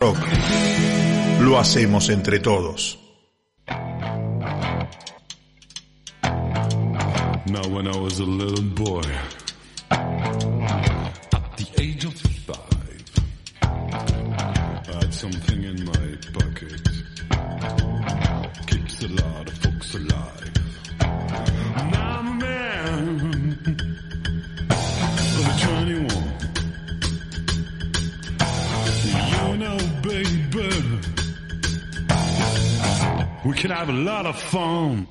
rock. Lo hacemos entre todos. Now, when I was a little boy, at the age of five, I had something in my pocket. Keeps a lot of folks alive. We can have a lot of fun.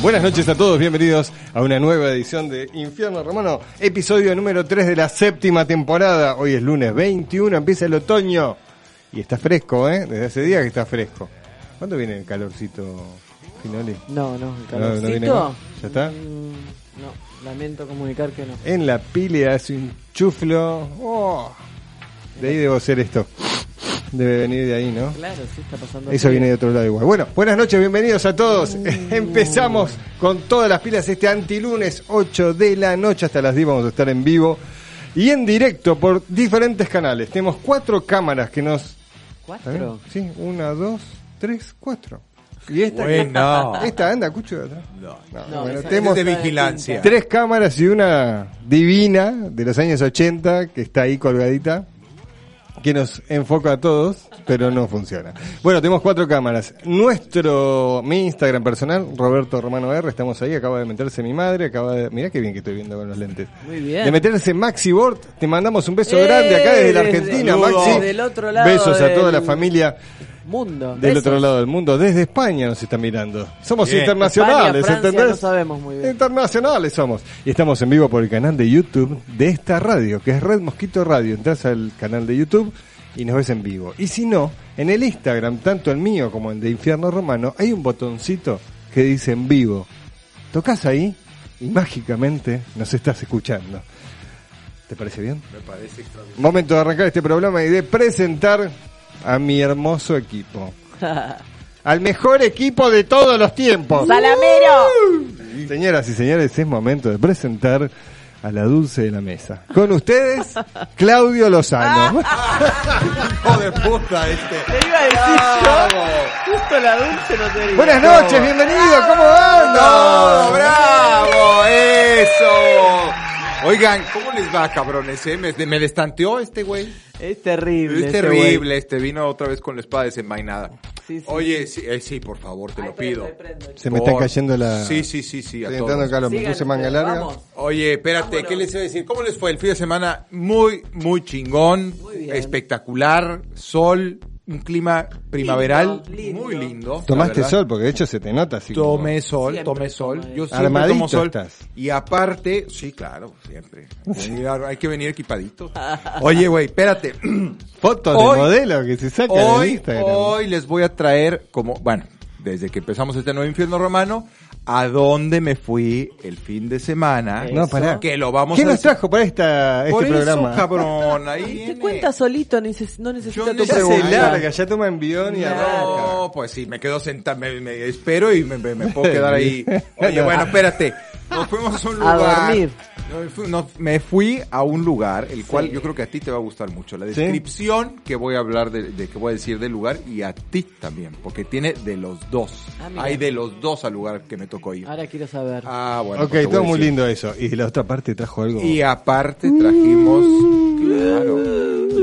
Buenas noches a todos, bienvenidos a una nueva edición de Infierno Romano, episodio número 3 de la séptima temporada. Hoy es lunes 21, empieza el otoño y está fresco, ¿eh? Desde hace días que está fresco. ¿Cuándo viene el calorcito, Finoli? No, no, el No, no calorcito. viene. ¿Ya está? Mm, no, lamento comunicar que no. En la pila hace un chuflo. Oh, de ahí debo ser esto. Debe venir de ahí, ¿no? Claro, sí está pasando. Eso viene de otro lado igual. Bueno, buenas noches, bienvenidos a todos. Empezamos con todas las pilas este antilunes, 8 de la noche hasta las 10 vamos a estar en vivo y en directo por diferentes canales. Tenemos cuatro cámaras que nos... ¿Cuatro? Sí, una, dos, tres, cuatro. Y esta, Bueno. esta anda, escucho de atrás. No. No, bueno, esa- tenemos de vigilancia. tres cámaras y una divina de los años 80 que está ahí colgadita que nos enfoca a todos, pero no funciona. Bueno, tenemos cuatro cámaras. Nuestro, mi Instagram personal, Roberto Romano R, estamos ahí, acaba de meterse mi madre, acaba de, mirá qué bien que estoy viendo con los lentes. Muy bien. De meterse Maxi Bort, te mandamos un beso ¡Eh! grande acá desde la Argentina. Maxi. Del otro lado Besos a toda la familia Mundo. del Besos. otro lado del mundo, desde España nos están mirando. Somos Bien. internacionales, España, Francia, ¿entendés? no sabemos muy bien. Internacionales somos. Y estamos en vivo por el canal de YouTube de esta radio, que es Red Mosquito Radio. Entras al canal de YouTube y nos ves en vivo. Y si no, en el Instagram, tanto el mío como el de Infierno Romano, hay un botoncito que dice en vivo. Tocas ahí y mágicamente nos estás escuchando. ¿Te parece bien? Me parece extraordinario. Momento de arrancar este programa y de presentar a mi hermoso equipo. Al mejor equipo de todos los tiempos. ¡Salamero! Señoras y señores, es momento de presentar a la dulce de la mesa. Con ustedes, Claudio Lozano. Hijo de puta este. Te iba a decir yo. Justo la dulce no te digo. Buenas noches, bienvenido, ¿cómo andan? ¡No, bravo! ¡Eso! Oigan, ¿cómo les va, cabrones? eh? Me, me destanteó este güey. Es terrible. Es ese terrible, este vino otra vez con la espada desenvainada. Sí, sí, Oye, sí, eh, sí, por favor, te lo prendo, pido. prendo. Se me está cayendo la... Sí, sí, sí, sí, a Estoy todos. entrando acá, lo me Sigan puse manga ustedes, larga. vamos. Oye, espérate, ¿qué les iba a decir? ¿Cómo les fue el fin de semana? Muy, muy chingón, Muy bien. espectacular, sol, un clima primaveral, Lindo, muy lindo. Tomaste sol, porque de hecho se te nota así. como- Tomé sol, Siempre tomé sol. Yo siempre Armadito tomo sol. estás. Y aparte, sí, claro, siempre. Hay que venir equipaditos. Oye, güey, espérate. Fotos Hoy- de modelo que se sacan en Hoy, Instagram. hoy les voy a traer como, bueno, desde que empezamos este nuevo infierno romano, a dónde me fui el fin de semana. No, pará. Que lo vamos ¿Quién a nos trajo para esta, este Por eso, programa? cabrón, ahí Te viene. cuenta solito, neces- no necesita Yo tu necesito- Ya se pregunta. larga, ya toma envión y arranca. No, pues sí, me quedo sentado, me, me espero y me, me- me puedo quedar ahí. Oye, bueno, espérate. Nos fuimos a un A lugar. dormir. No, fu- no, me fui a un lugar, el cual yo creo que a ti te va a gustar mucho. La ¿Sí? descripción que voy a hablar de, de que voy a decir del lugar y a ti también, porque tiene de los dos. Ah. Hay de los dos al lugar que me tocó ir. Ahora quiero saber. Ah, bueno. ok, pues todo muy lindo eso. Y la otra parte trajo algo. Y aparte trajimos, claro,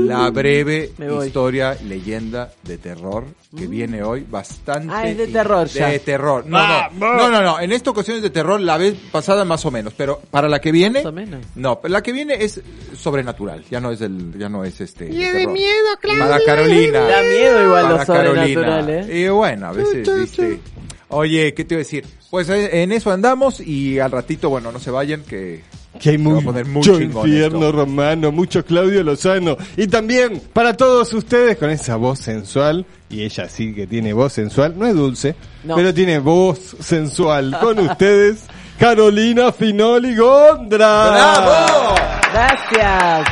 la breve historia, leyenda de terror que viene hoy bastante. Ah, es de terror ya. De terror. No, no, no, no, no. En esta ocasión es de terror, la vez pasada más o menos, pero para la que viene. Más o menos. No, pero la que viene es sobrenatural. Ya no es el, ya no es este. Y de miedo, claro. Para Carolina. Da miedo igual lo Para sobrenatural, Carolina. ¿eh? Y bueno, a veces, viste. Oye, ¿qué te iba a decir? Pues eh, en eso andamos y al ratito, bueno, no se vayan que Que hay Se va a mucho poner muy chingón infierno esto. romano, mucho Claudio Lozano. Y también para todos ustedes con esa voz sensual, y ella sí que tiene voz sensual, no es dulce, No. pero tiene voz sensual. Con ustedes, Carolina Finoli Gondra. ¡Bravo! Gracias.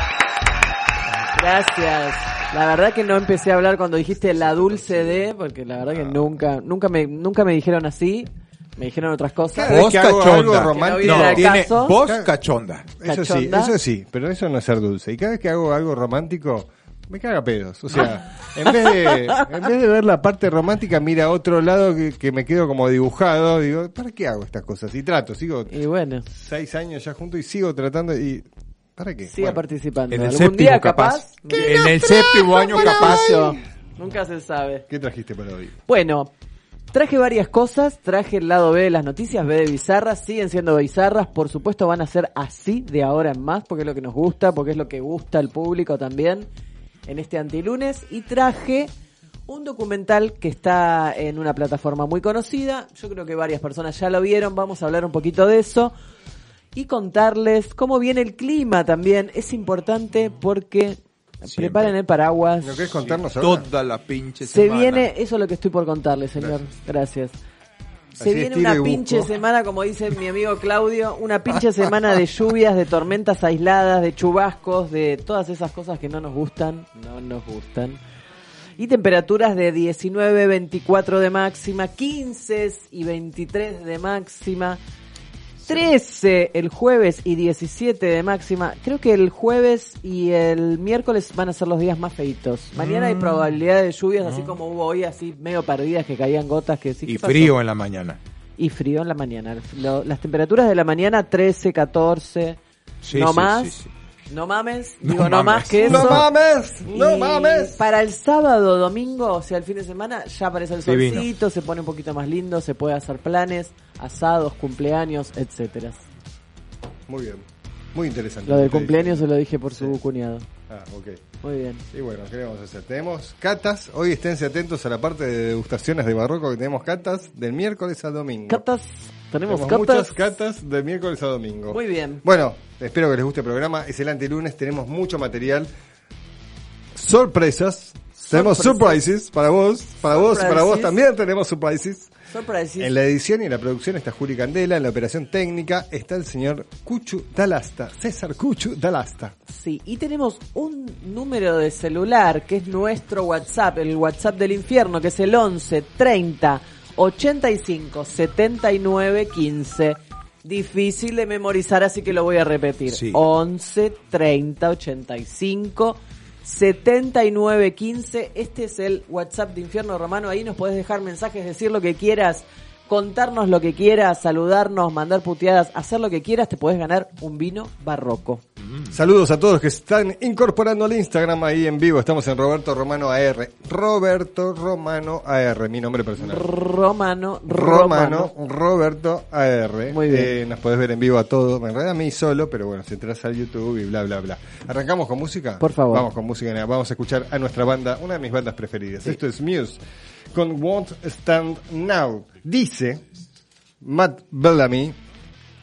Gracias. La verdad que no empecé a hablar cuando dijiste la dulce de, porque la verdad que nunca, nunca me, nunca me dijeron así. Me dijeron otras cosas. Hago cachonda. algo no tiene voz cachonda. eso sí, eso sí, pero eso no es ser dulce. Y cada vez que hago algo romántico, me caga pedos. O sea, en vez de, en vez de ver la parte romántica, mira otro lado que, que me quedo como dibujado. Digo, ¿para qué hago estas cosas? Y trato, sigo Y bueno, seis años ya juntos y sigo tratando y... ¿Para qué? siga Bueno, participando. En el ¿Algún séptimo día capaz. capaz? En el séptimo año capaz. Yo. Nunca se sabe. ¿Qué trajiste para hoy? Bueno, traje varias cosas. Traje el lado B de las noticias, B de bizarras. Siguen siendo bizarras. Por supuesto van a ser así de ahora en más, porque es lo que nos gusta, porque es lo que gusta al público también en este antilunes. Y traje un documental que está en una plataforma muy conocida. Yo creo que varias personas ya lo vieron. Vamos a hablar un poquito de eso. Y contarles cómo viene el clima también. Es importante porque preparen el paraguas. ¿No querés contarnos ahora? Toda la pinche Se semana. viene, eso es lo que estoy por contarle, señor. Gracias. Se Así viene una pinche semana, como dice mi amigo Claudio, una pinche semana de lluvias, de tormentas aisladas, de chubascos, de todas esas cosas que no nos gustan, no nos gustan. Y temperaturas de 19, 24 de máxima, 15 y 23 de máxima, 13 el jueves y 17 de máxima. Creo que el jueves y el miércoles van a ser los días más feitos. Mañana Mm. hay probabilidad de lluvias, así como hubo hoy, así medio perdidas que caían gotas que sí. Y frío en la mañana. Y frío en la mañana. Lo- las temperaturas de la mañana 13, 14. Sí, no sí, más. No mames. No Digo, no mames. más que eso. ¡No mames! ¡No Y mames! Para el sábado, domingo, o sea, el fin de semana, ya aparece el Divino. solcito, se pone un poquito más lindo, se puede hacer planes, asados, cumpleaños, etcétera. Muy bien. Muy interesante. Lo del cumpleaños se lo dije por su cuñado. Ah, ok. Muy bien. Y bueno, ¿qué vamos a hacer? Tenemos catas. Hoy esténse atentos a la parte de degustaciones de barroco que tenemos catas del miércoles a domingo. Catas, tenemos, Tenemos catas. muchas catas de miércoles a domingo. Muy bien. Bueno, espero que les guste el programa. Es el antilunes, tenemos mucho material. Sorpresas. Tenemos surprises para vos, para vos y para vos Surprises. también tenemos surprises. Sorprises. En la edición y en la producción está Juli Candela, en la operación técnica está el señor Cuchu Dalasta, César Cuchu Dalasta. Sí, y tenemos un número de celular que es nuestro WhatsApp, el WhatsApp del infierno, que es el 11 30 85 79 15. Difícil de memorizar, así que lo voy a repetir. Sí. 11 30 85 79 15. Este es el WhatsApp de Infierno Romano. Ahí nos podés dejar mensajes, decir lo que quieras, contarnos lo que quieras, saludarnos, mandar puteadas, hacer lo que quieras. Te podés ganar un vino barroco. Saludos a todos los que se están incorporando al Instagram ahí en vivo. Estamos en Roberto Romano AR. Roberto Romano AR, mi nombre personal. Romano, Romano, Romano. Roberto AR. Muy bien. Eh, nos podés ver en vivo a todos. En realidad a mí solo, pero bueno, si entras al YouTube y bla, bla, bla. ¿Arrancamos con música? Por favor. Vamos con música. Vamos a escuchar a nuestra banda, una de mis bandas preferidas. Esto es Muse con Won't Stand Now. Dice Matt Bellamy,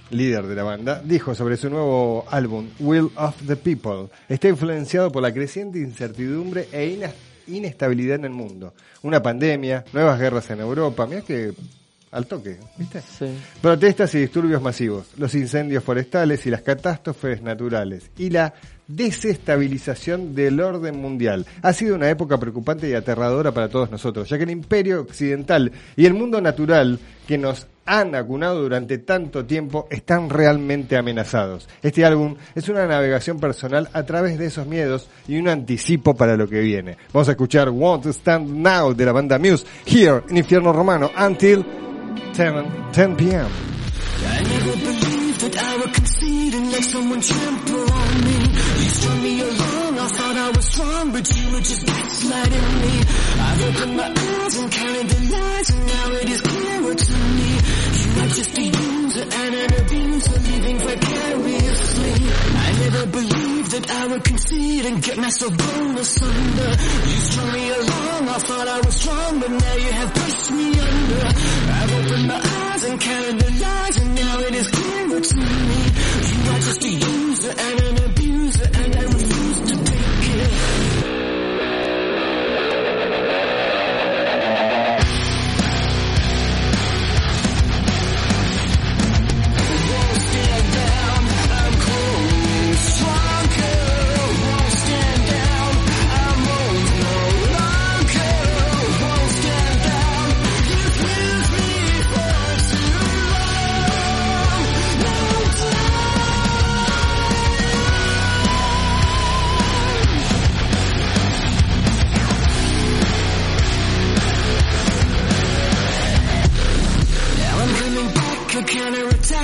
líder de la banda, dijo sobre su nuevo álbum, Will of the People, está influenciado por la creciente incertidumbre e inestabilidad en el mundo. Una pandemia, nuevas guerras en Europa, mira que al toque, ¿viste? Sí. Protestas y disturbios masivos, los incendios forestales y las catástrofes naturales y la desestabilización del orden mundial. Ha sido una época preocupante y aterradora para todos nosotros, ya que el imperio occidental y el mundo natural que nos han acunado durante tanto tiempo están realmente amenazados. Este álbum es una navegación personal a través de esos miedos y un anticipo para lo que viene. Vamos a escuchar Won't Stand Now de la banda Muse, here en Infierno Romano, until 10, 10 p.m. Strung me along, I thought I was was strong, but you were just gaslighting me. I've opened my eyes and counted the lies, and now it is clearer to me. You are just a user and an abuser, living vicariously. I never believed that I would concede and get myself blown asunder. You strung me along, I thought I was strong, but now you have pushed me under. I've opened my eyes and counted the lies, and now it is clearer to me. You are just a user and an abuser,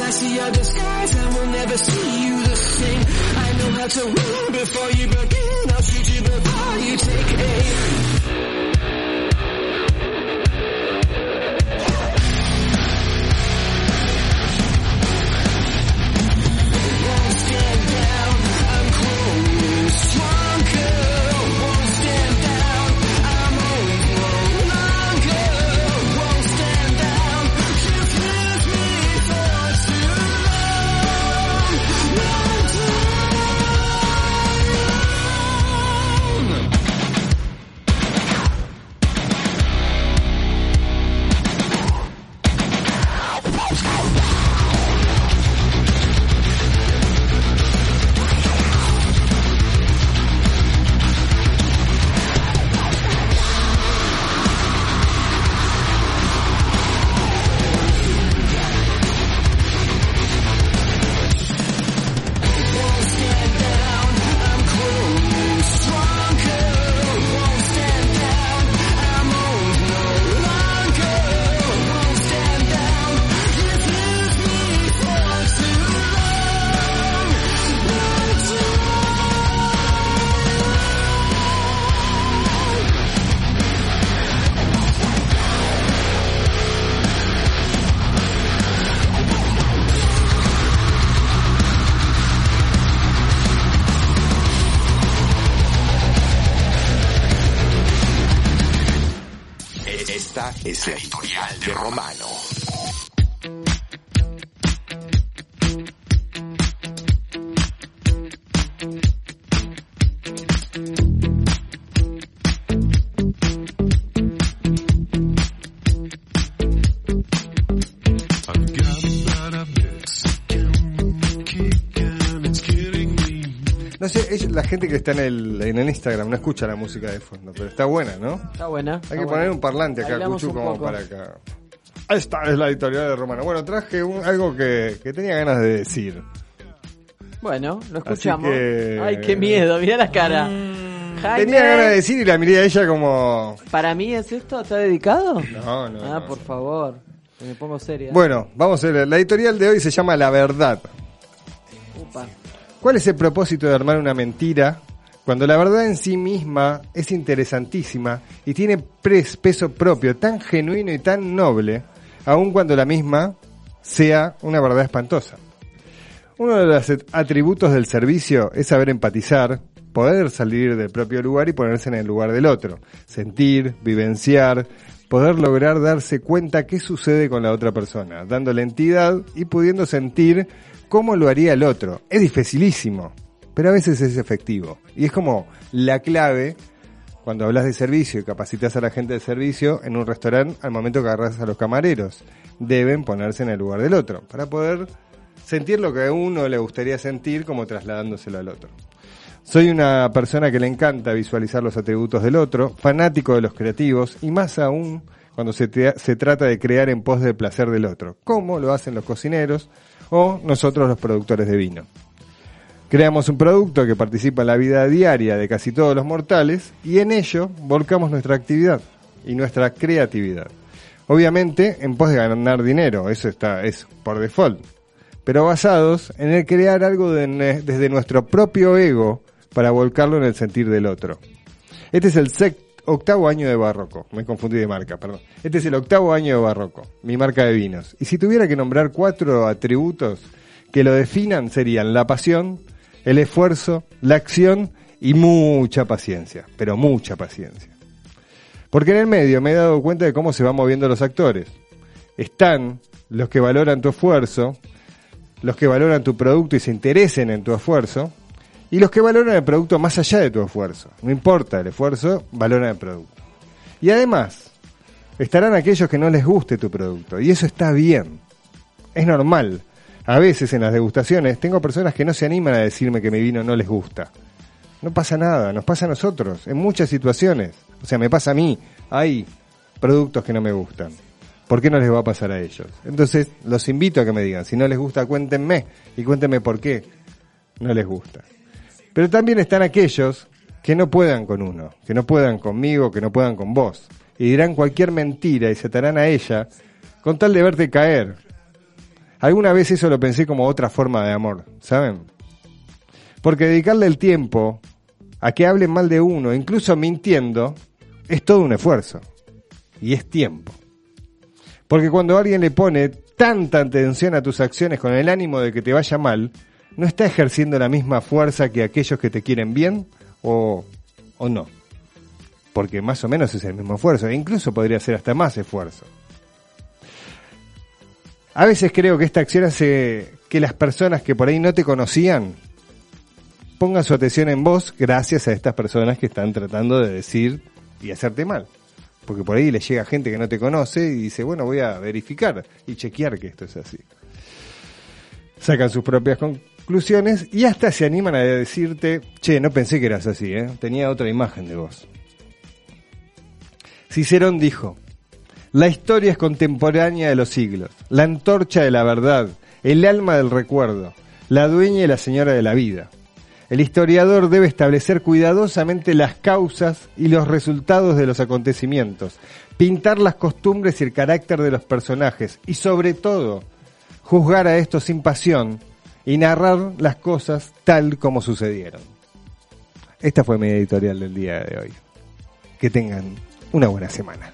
I see your disguise. I will never see you the same. I know how to win before you begin. I'll shoot you before you take aim. La gente que está en el, en el Instagram no escucha la música de fondo, pero está buena, ¿no? Está buena. Hay está que buena. poner un parlante acá, Bailamos Cuchu, como para acá. Esta es la editorial de Romano. Bueno, traje un- algo que, que tenía ganas de decir. Bueno, lo escuchamos. que- Ay, qué miedo, mira la cara. Jaime, Tenía ganas de decir y la miré a ella como... ¿Para mí es esto? ¿Está dedicado? No, no, Ah, no. por favor. Me pongo seria. Bueno, vamos a ver. La editorial de hoy se llama La Verdad. Upa. ¿Cuál es el propósito de armar una mentira cuando la verdad en sí misma es interesantísima y tiene peso propio, tan genuino y tan noble, aun cuando la misma sea una verdad espantosa? Uno de los atributos del servicio es saber empatizar, poder salir del propio lugar y ponerse en el lugar del otro, sentir, vivenciar, poder lograr darse cuenta qué sucede con la otra persona, dándole entidad y pudiendo sentir cómo lo haría el otro. Es dificilísimo, pero a veces es efectivo. Y es como la clave cuando hablas de servicio y capacitas a la gente de servicio en un restaurante al momento que agarras a los camareros. Deben ponerse en el lugar del otro para poder sentir lo que a uno le gustaría sentir como trasladándoselo al otro. Soy una persona que le encanta visualizar los atributos del otro, fanático de los creativos y más aún cuando se, se trata de crear en pos del placer del otro, como lo hacen los cocineros o nosotros los productores de vino. Creamos un producto que participa en la vida diaria de casi todos los mortales y en ello volcamos nuestra actividad y nuestra creatividad. Obviamente en pos de ganar dinero, eso está es por default, pero basados en el crear algo desde nuestro propio ego para volcarlo en el sentir del otro. Este es el sec- octavo año de Barroco. Me confundí de marca, perdón. Este es el octavo año de Barroco, mi marca de vinos. Y si tuviera que nombrar cuatro atributos que lo definan serían la pasión, el esfuerzo, la acción y mucha paciencia, pero mucha paciencia. Porque en el medio me he dado cuenta de cómo se van moviendo los actores. Están los que valoran tu esfuerzo, los que valoran tu producto y se interesen en tu esfuerzo, y los que valoran el producto más allá de tu esfuerzo. No importa el esfuerzo, valoran el producto. Y además, estarán aquellos que no les guste tu producto, y eso está bien. Es normal. A veces en las degustaciones tengo personas que no se animan a decirme que mi vino no les gusta. No pasa nada, nos pasa a nosotros, en muchas situaciones. O sea, me pasa a mí. Hay productos que no me gustan. ¿Por qué no les va a pasar a ellos? Entonces, los invito a que me digan. Si no les gusta, cuéntenme. Y cuéntenme por qué no les gusta. Pero también están aquellos que no puedan con uno, que no puedan conmigo, que no puedan con vos. Y dirán cualquier mentira y se atarán a ella con tal de verte caer. Alguna vez eso lo pensé como otra forma de amor, ¿saben? Porque dedicarle el tiempo a que hablen mal de uno, incluso mintiendo, es todo un esfuerzo. Y es tiempo. Porque cuando alguien le pone tanta atención a tus acciones con el ánimo de que te vaya mal, no está ejerciendo la misma fuerza que aquellos que te quieren bien o, o no. Porque más o menos es el mismo esfuerzo, e incluso podría ser hasta más esfuerzo. A veces creo que esta acción hace que las personas que por ahí no te conocían pongan su atención en vos gracias a estas personas que están tratando de decir y hacerte mal. Porque por ahí le llega gente que no te conoce y dice, bueno, voy a verificar y chequear que esto es así. Sacan sus propias conclusiones y hasta se animan a decirte, che, no pensé que eras así, ¿eh? tenía otra imagen de vos. Cicerón dijo, la historia es contemporánea de los siglos, la antorcha de la verdad, el alma del recuerdo, la dueña y la señora de la vida. El historiador debe establecer cuidadosamente las causas y los resultados de los acontecimientos, pintar las costumbres y el carácter de los personajes y sobre todo juzgar a estos sin pasión y narrar las cosas tal como sucedieron. Esta fue mi editorial del día de hoy. Que tengan una buena semana.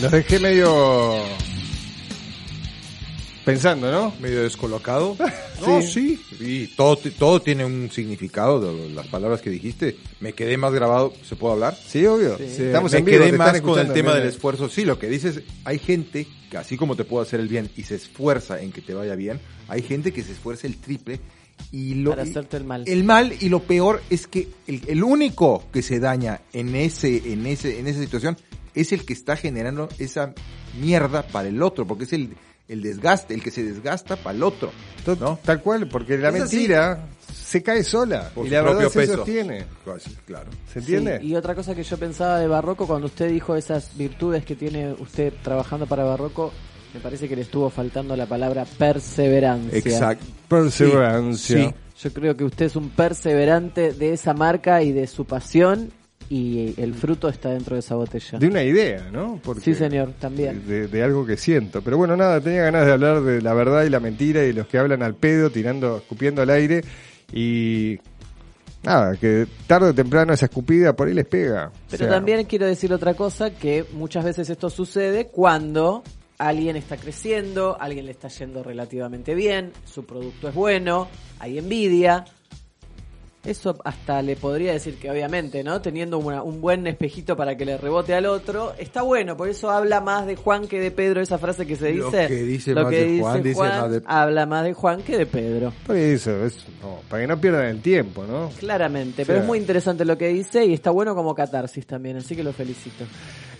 Los dejé medio pensando, ¿no? medio descolocado. No, Sí. sí. Y todo, todo tiene un significado de las palabras que dijiste. Me quedé más grabado. ¿Se puede hablar? Sí, obvio. Sí, Estamos me en vivo. quedé más con el tema del esfuerzo. Sí, lo que dices, hay gente que así como te puede hacer el bien y se esfuerza en que te vaya bien, hay gente que se esfuerza el triple y lo Para hacerte el mal. El mal y lo peor es que el, el único que se daña en ese en ese en esa situación es el que está generando esa mierda para el otro, porque es el el desgaste, el que se desgasta para el otro, ¿no? Tal cual, porque la Es así. mentira se cae sola Por y su la verdad propio se peso. sostiene. Claro. ¿Se entiende? Sí, y otra cosa que yo pensaba de Barroco, cuando usted dijo esas virtudes que tiene usted trabajando para Barroco, me parece que le estuvo faltando la palabra perseverancia. Exacto. Perseverancia. Sí. Yo creo que usted es un perseverante de esa marca y de su pasión y el fruto está dentro de esa botella. De una idea, ¿no? Porque- Sí, señor, también. De, de algo que siento. Pero bueno, nada, tenía ganas de hablar de la verdad y la mentira y los que hablan al pedo, tirando, escupiendo al aire. Y nada, que tarde o temprano esa escupida por ahí les pega. Pero O sea, también quiero decir otra cosa, que muchas veces esto sucede cuando alguien está creciendo, alguien le está yendo relativamente bien, su producto es bueno, hay envidia. Eso hasta le podría decir que obviamente, ¿no? Teniendo una- un buen espejito para que le rebote al otro, está bueno, por eso habla más de Juan que de Pedro, esa frase que se Lo dice. que dice lo más que de dice Juan, dice Juan más de- habla más de Juan que de Pedro. Por eso, es, no, para que no pierdan el tiempo, ¿no? Claramente, O pero es muy interesante lo que dice y está bueno como catarsis también, así que lo felicito.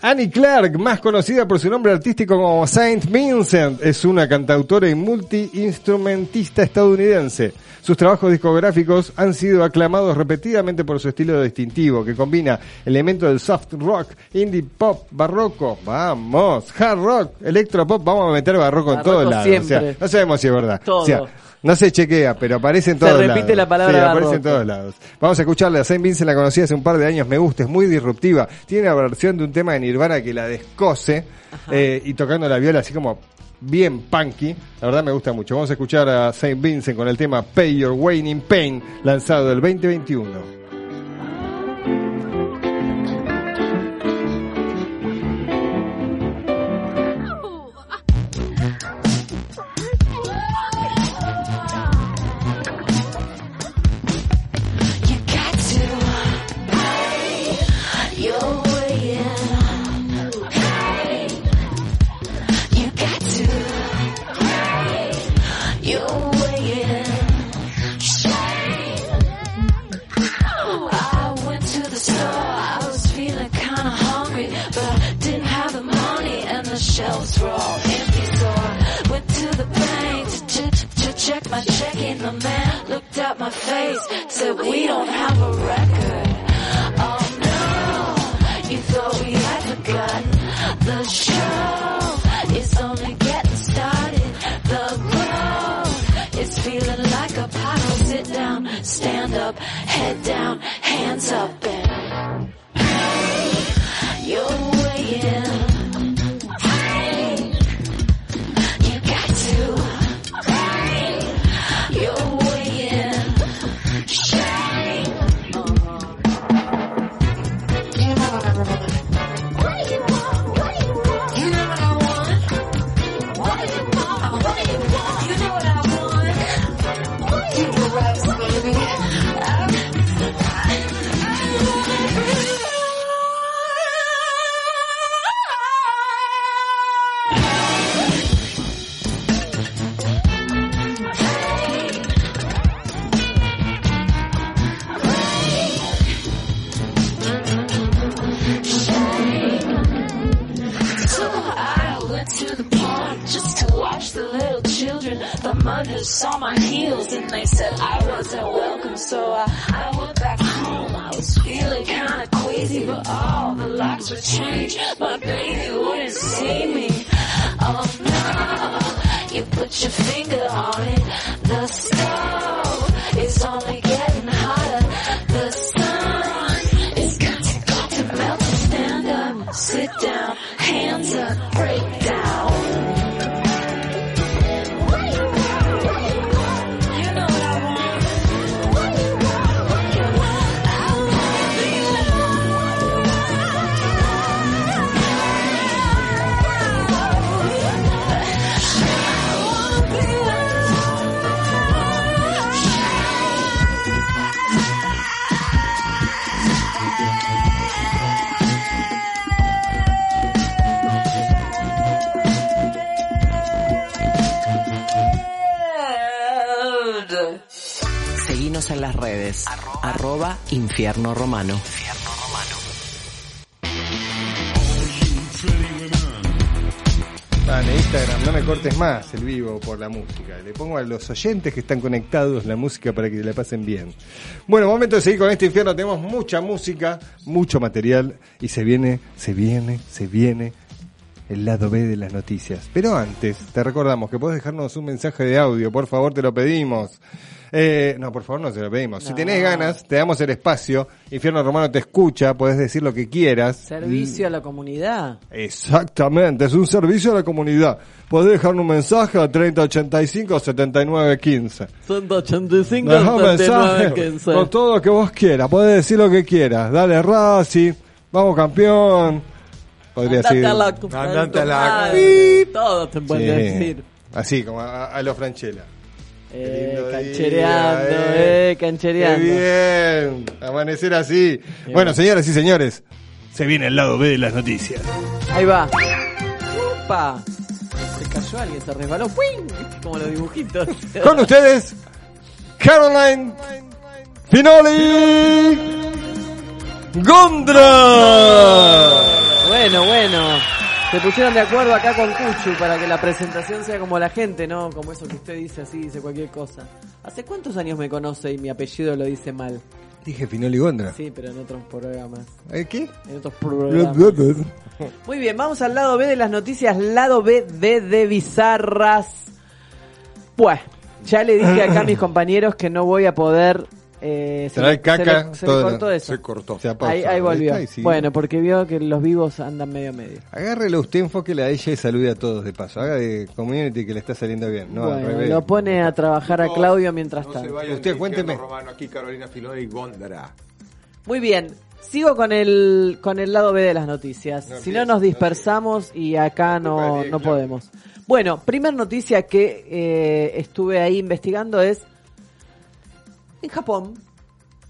Annie Clark, más conocida por su nombre artístico como Saint Vincent, es una cantautora y multi-instrumentista estadounidense. Sus trabajos discográficos han sido aclamados repetidamente por su estilo distintivo, que combina elementos del soft rock, indie pop, barroco, vamos, hard rock, electropop, vamos a meter barroco, en todos lados. O sea, no sabemos si es verdad. Todo. O sea, no se chequea, pero aparece en Se todos repite lados. la palabra Sí, aparece en todos lados. Vamos a escucharla. Saint Vincent la conocí hace un par de años, me gusta, es muy disruptiva. Tiene una versión de un tema de Nirvana que la descose eh, y tocando la viola así como bien punky. La verdad me gusta mucho. Vamos a escuchar a Saint Vincent con el tema Pay Your Way in Pain, lanzado el 2021. To, my check in. The mail, looked at my face, said, "We don't have a record." Oh no, you thought we had forgotten the show is only getting started. The road is feeling like a puddle. Sit down, stand up, head down, hands up, and pay your way mothers saw my heels and they said I wasn't welcome. So I, I went back home. I was feeling kinda queasy, but all the locks were changed. My baby wouldn't see me. Oh no, you put your finger on it. The stove is only getting Arroba, Infierno Romano. Ah, en Instagram, no me cortes más el vivo por la música. Le pongo a los oyentes que están conectados la música para que la pasen bien. Bueno, momento de seguir con este infierno. Tenemos mucha música, mucho material y se viene, se viene, se viene el lado B de las noticias. Pero antes, te recordamos que puedes dejarnos un mensaje de audio, por favor, te lo pedimos. Eh, no, por favor, no te lo pedimos. Si tenés ganas, te damos el espacio. Infierno Romano te escucha, podés decir lo que quieras. Servicio a la comunidad. Exactamente, es un servicio a la comunidad. Podés dejar un mensaje a 3085 7915. 185, Deja un mensaje 79, 15. con todo lo que vos quieras. Podés decir lo que quieras. Dale Racing, vamos campeón. Podría Andate decir. a la- Andate a la- madre. Todo te puede Sí. decir. Así, como a, a lo Franchella. Qué Eh, lindo día, canchereando, eh. eh, canchereando. Qué bien, amanecer así. Bueno, señoras y señores, se viene el lado B de las noticias. Ahí va. ¡Upa! Se cayó alguien, se resbaló. ¡Fuing! Como los dibujitos. Con ustedes, Caroline Finoli Gondra. Bueno, bueno. Se pusieron de acuerdo acá con Cuchu para que la presentación sea como la gente, ¿no? Como eso que usted dice así, dice cualquier cosa. ¿Hace cuántos años me conoce y mi apellido lo dice mal? Dije Finoli Gondra. Sí, pero en otros programas. ¿Eh, ¿Qué? En otros programas. Muy bien, vamos al lado B de las noticias. Lado B de, de bizarras. Pues, ya le dije acá a mis compañeros que no voy a poder... Eh, se, le- caca, se le- se le todo cortó eso. Se cortó. Se. Ahí, ahí volvió. Bueno, porque vio que los vivos andan medio medio. Agárrelo usted, enfóquele a ella y salude a todos de paso. Haga de community que le está saliendo bien. No, al bueno, revés. lo pone a trabajar a Claudio mientras No tanto. Usted cuénteme. Romano, aquí Carolina Filoni y Gondra. Muy bien, sigo con el con el lado B de las noticias. No si no nos dispersamos y acá no, no podemos. Bueno, primer noticia que eh, estuve ahí investigando es en Japón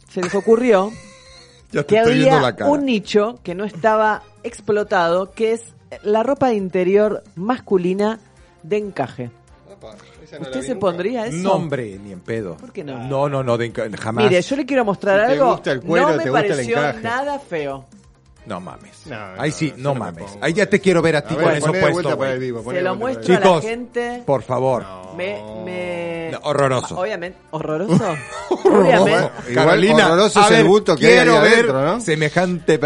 se les ocurrió Ya que había un nicho que no estaba explotado, que es la ropa interior masculina de encaje. Opa, no ¿Usted se nunca. pondría eso? No, hombre, ni en pedo. ¿Por qué no? No, no, no, de- jamás. Mire, yo le quiero mostrar Si te algo. gusta el cuero, no me te gusta el pareció encaje. nada feo. No mames. No, Ahí no, sí, no no me mames. Ahí ya te quiero ver a ti A con ver, eso puesto, güey. Se lo muestro el a la Chicos, gente. Por favor. Me, me... No, horroroso. Obviamente, horroroso. Obviamente. Igual horroroso es el ver, busto que hay quiero ahí ver adentro, ¿no? Semejante.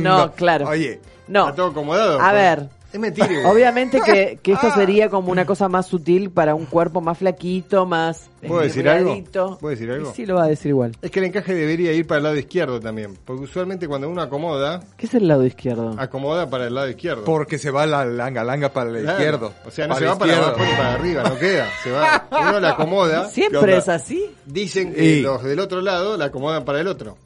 No, claro. Oye, No. Está todo acomodado. A pues. ver. Es mentira. igual. Obviamente que, que esto sería como una cosa más sutil para un cuerpo más flaquito, más ¿Puedo decir algo? ¿Puedo decir algo? Y Sí, lo va a decir igual. Es que el encaje debería ir para el lado izquierdo también. Porque usualmente cuando uno acomoda, ¿Qué es el lado izquierdo? acomoda para el lado izquierdo. porque se va la langa langa para el Claro. izquierdo. O sea, no Para se va para abajo ni para arriba, no queda. Se va. Uno la acomoda. ¿Qué ¿Siempre es así? Dicen que los del otro lado la acomodan para el otro,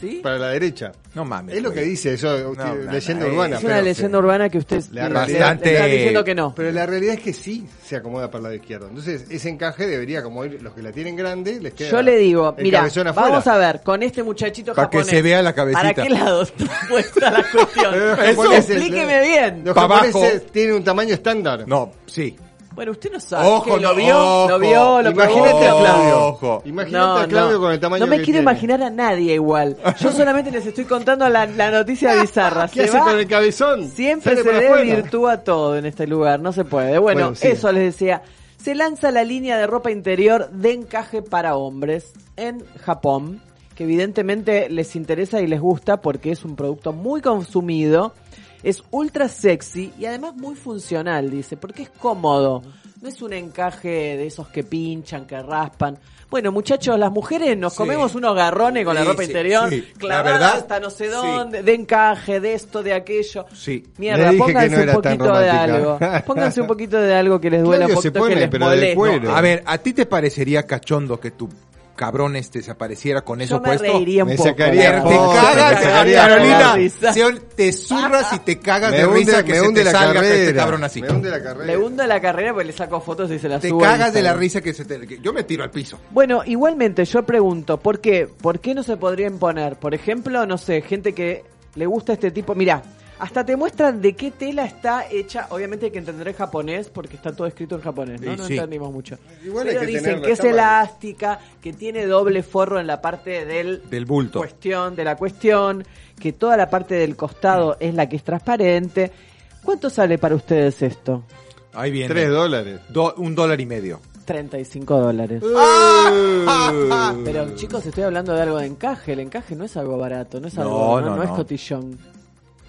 ¿Sí? para la derecha. No mames. Es lo que dice eso, No, leyenda no, urbana. Es una pero, leyenda urbana que usted La realidad- está diciendo que no. pero la realidad es que sí se acomoda para el lado izquierdo. Entonces, ese encaje debería, como ir, los que la tienen grande, les queda. Yo le digo, mira, afuera. vamos a ver, con este muchachito Pa' que se vea la cabecita. ¿Para qué lado está puesta la cuestión? Eso, explíqueme bien. Los japoneses abajo. tienen un tamaño estándar. No, sí. Bueno, usted no sabe. Ojo, ¿Qué, ¿Lo no, vio? ojo. ¿Lo vio? ¿Lo Imagínate probó? a Claudio. Ojo. Imagínate a Claudio con el tamaño No me que quiero tiene. imaginar a nadie igual. Yo solamente les estoy contando la, la noticia bizarra. ¿Qué Se hace va- con el cabezón? Siempre Sale se ve afuera. virtúa todo en este lugar, no se puede. Bueno, Bueno, sí. eso les decía. Se lanza la línea de ropa interior de encaje para hombres en Japón, que evidentemente les interesa y les gusta porque es un producto muy consumido, es ultra sexy y además muy funcional, dice, porque es cómodo. No es un encaje de esos que pinchan, que raspan. Bueno, muchachos, las mujeres nos Sí. comemos unos garrones con la ropa sí, interior, sí. La clavada verdad, hasta no sé sí. dónde, de encaje, de esto, de aquello. Sí. Mierda, Le dije que pónganse no era un tan poquito de algo. Pónganse un poquito de algo que les duela un Claudio se poquito que pone, les pero de moleste. cuero. A ver, ¿a ti te parecería cachondo que tu cabrón este se apareciera con eso Yo me puesto? reiría un Me poco. sacaría la Te cagas, me sacaría Carolina. te zurras y te cagas Me de hunde, risa que me se hunde te la salga carrera. este cabrón así. Me hunde la carrera. Le hundo la carrera porque le saco fotos y se las Te subo a cagas de la risa que se te... que Yo me tiro al piso. Bueno, igualmente yo pregunto, ¿por qué? ¿Por qué no se podría imponer? Por ejemplo, no sé, gente que le gusta este tipo... Mira, hasta te muestran de qué tela está hecha. Obviamente hay que entender el japonés porque está todo escrito en japonés, ¿no? Sí, no sí. entendimos mucho. Igual hay Pero que dicen que es elástica, que tiene doble forro en la parte del Del bulto. cuestión, de la cuestión, que toda la parte del costado es la que es transparente. ¿Cuánto sale para ustedes esto? Ahí viene. Tres dólares. Do- un dólar y medio. 35 dólares. Ah. Pero chicos, estoy hablando de algo de encaje. El encaje no es algo barato, no es No, algo, no, no, no es cotillón.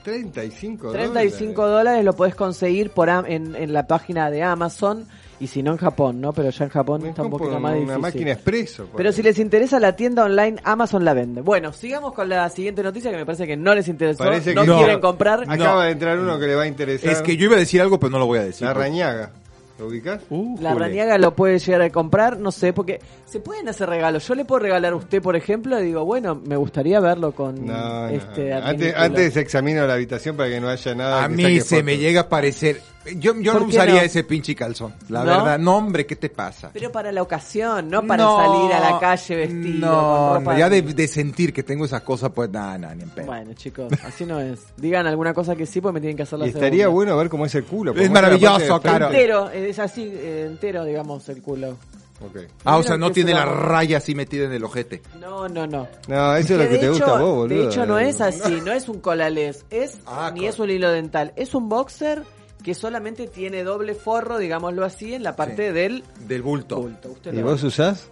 35 35 dólares lo podés conseguir por am- en, en la página de Amazon y si no en Japón, ¿no? Pero ya en Japón Me está un poquito más una difícil. máquina expreso. Pero si les interesa la tienda online, Amazon la vende. Bueno, sigamos con la siguiente noticia que me parece que no les interesó. Parece no que no. quieren comprar. Acaba de entrar uno que le va a interesar. Es que yo iba a decir algo, pero no lo voy a decir. La rañaga. ¿Lo ubicás? Uh, La jule. Rañaga lo puede llegar a comprar, no sé, porque se pueden hacer regalos. Yo le puedo regalar a usted, por ejemplo, y digo, bueno, me gustaría verlo con No, no. este Antes, artículo. antes examino la habitación para que no haya nada. A que mí se fotos. me llega a parecer Yo, yo ¿Por no usaría no? ese pinche calzón. La ¿No? verdad, no, hombre, ¿qué te pasa? Pero para la ocasión, no para No, salir a la calle vestido. No, con ropa no, ya de, de sentir que tengo esa cosa, pues nada, nada, ni en pedo. Bueno, chicos, así no es. Digan alguna cosa que sí, pues me tienen que hacer la Y estaría segunda. bueno ver cómo es el culo. Es maravilloso, frente. Entero, es así, eh, entero, digamos, el culo. Ok. Ah, o sea, no tiene se la raya así metida en el ojete. No, no, no. No, eso es lo que de te hecho, gusta a vos, boludo. De hecho, no es así, no es un colales, es Ah, ni es un hilo dental, es un boxer que solamente tiene doble forro, digámoslo así, en la parte Sí. del Del bulto. bulto. Usted ¿Y vos usás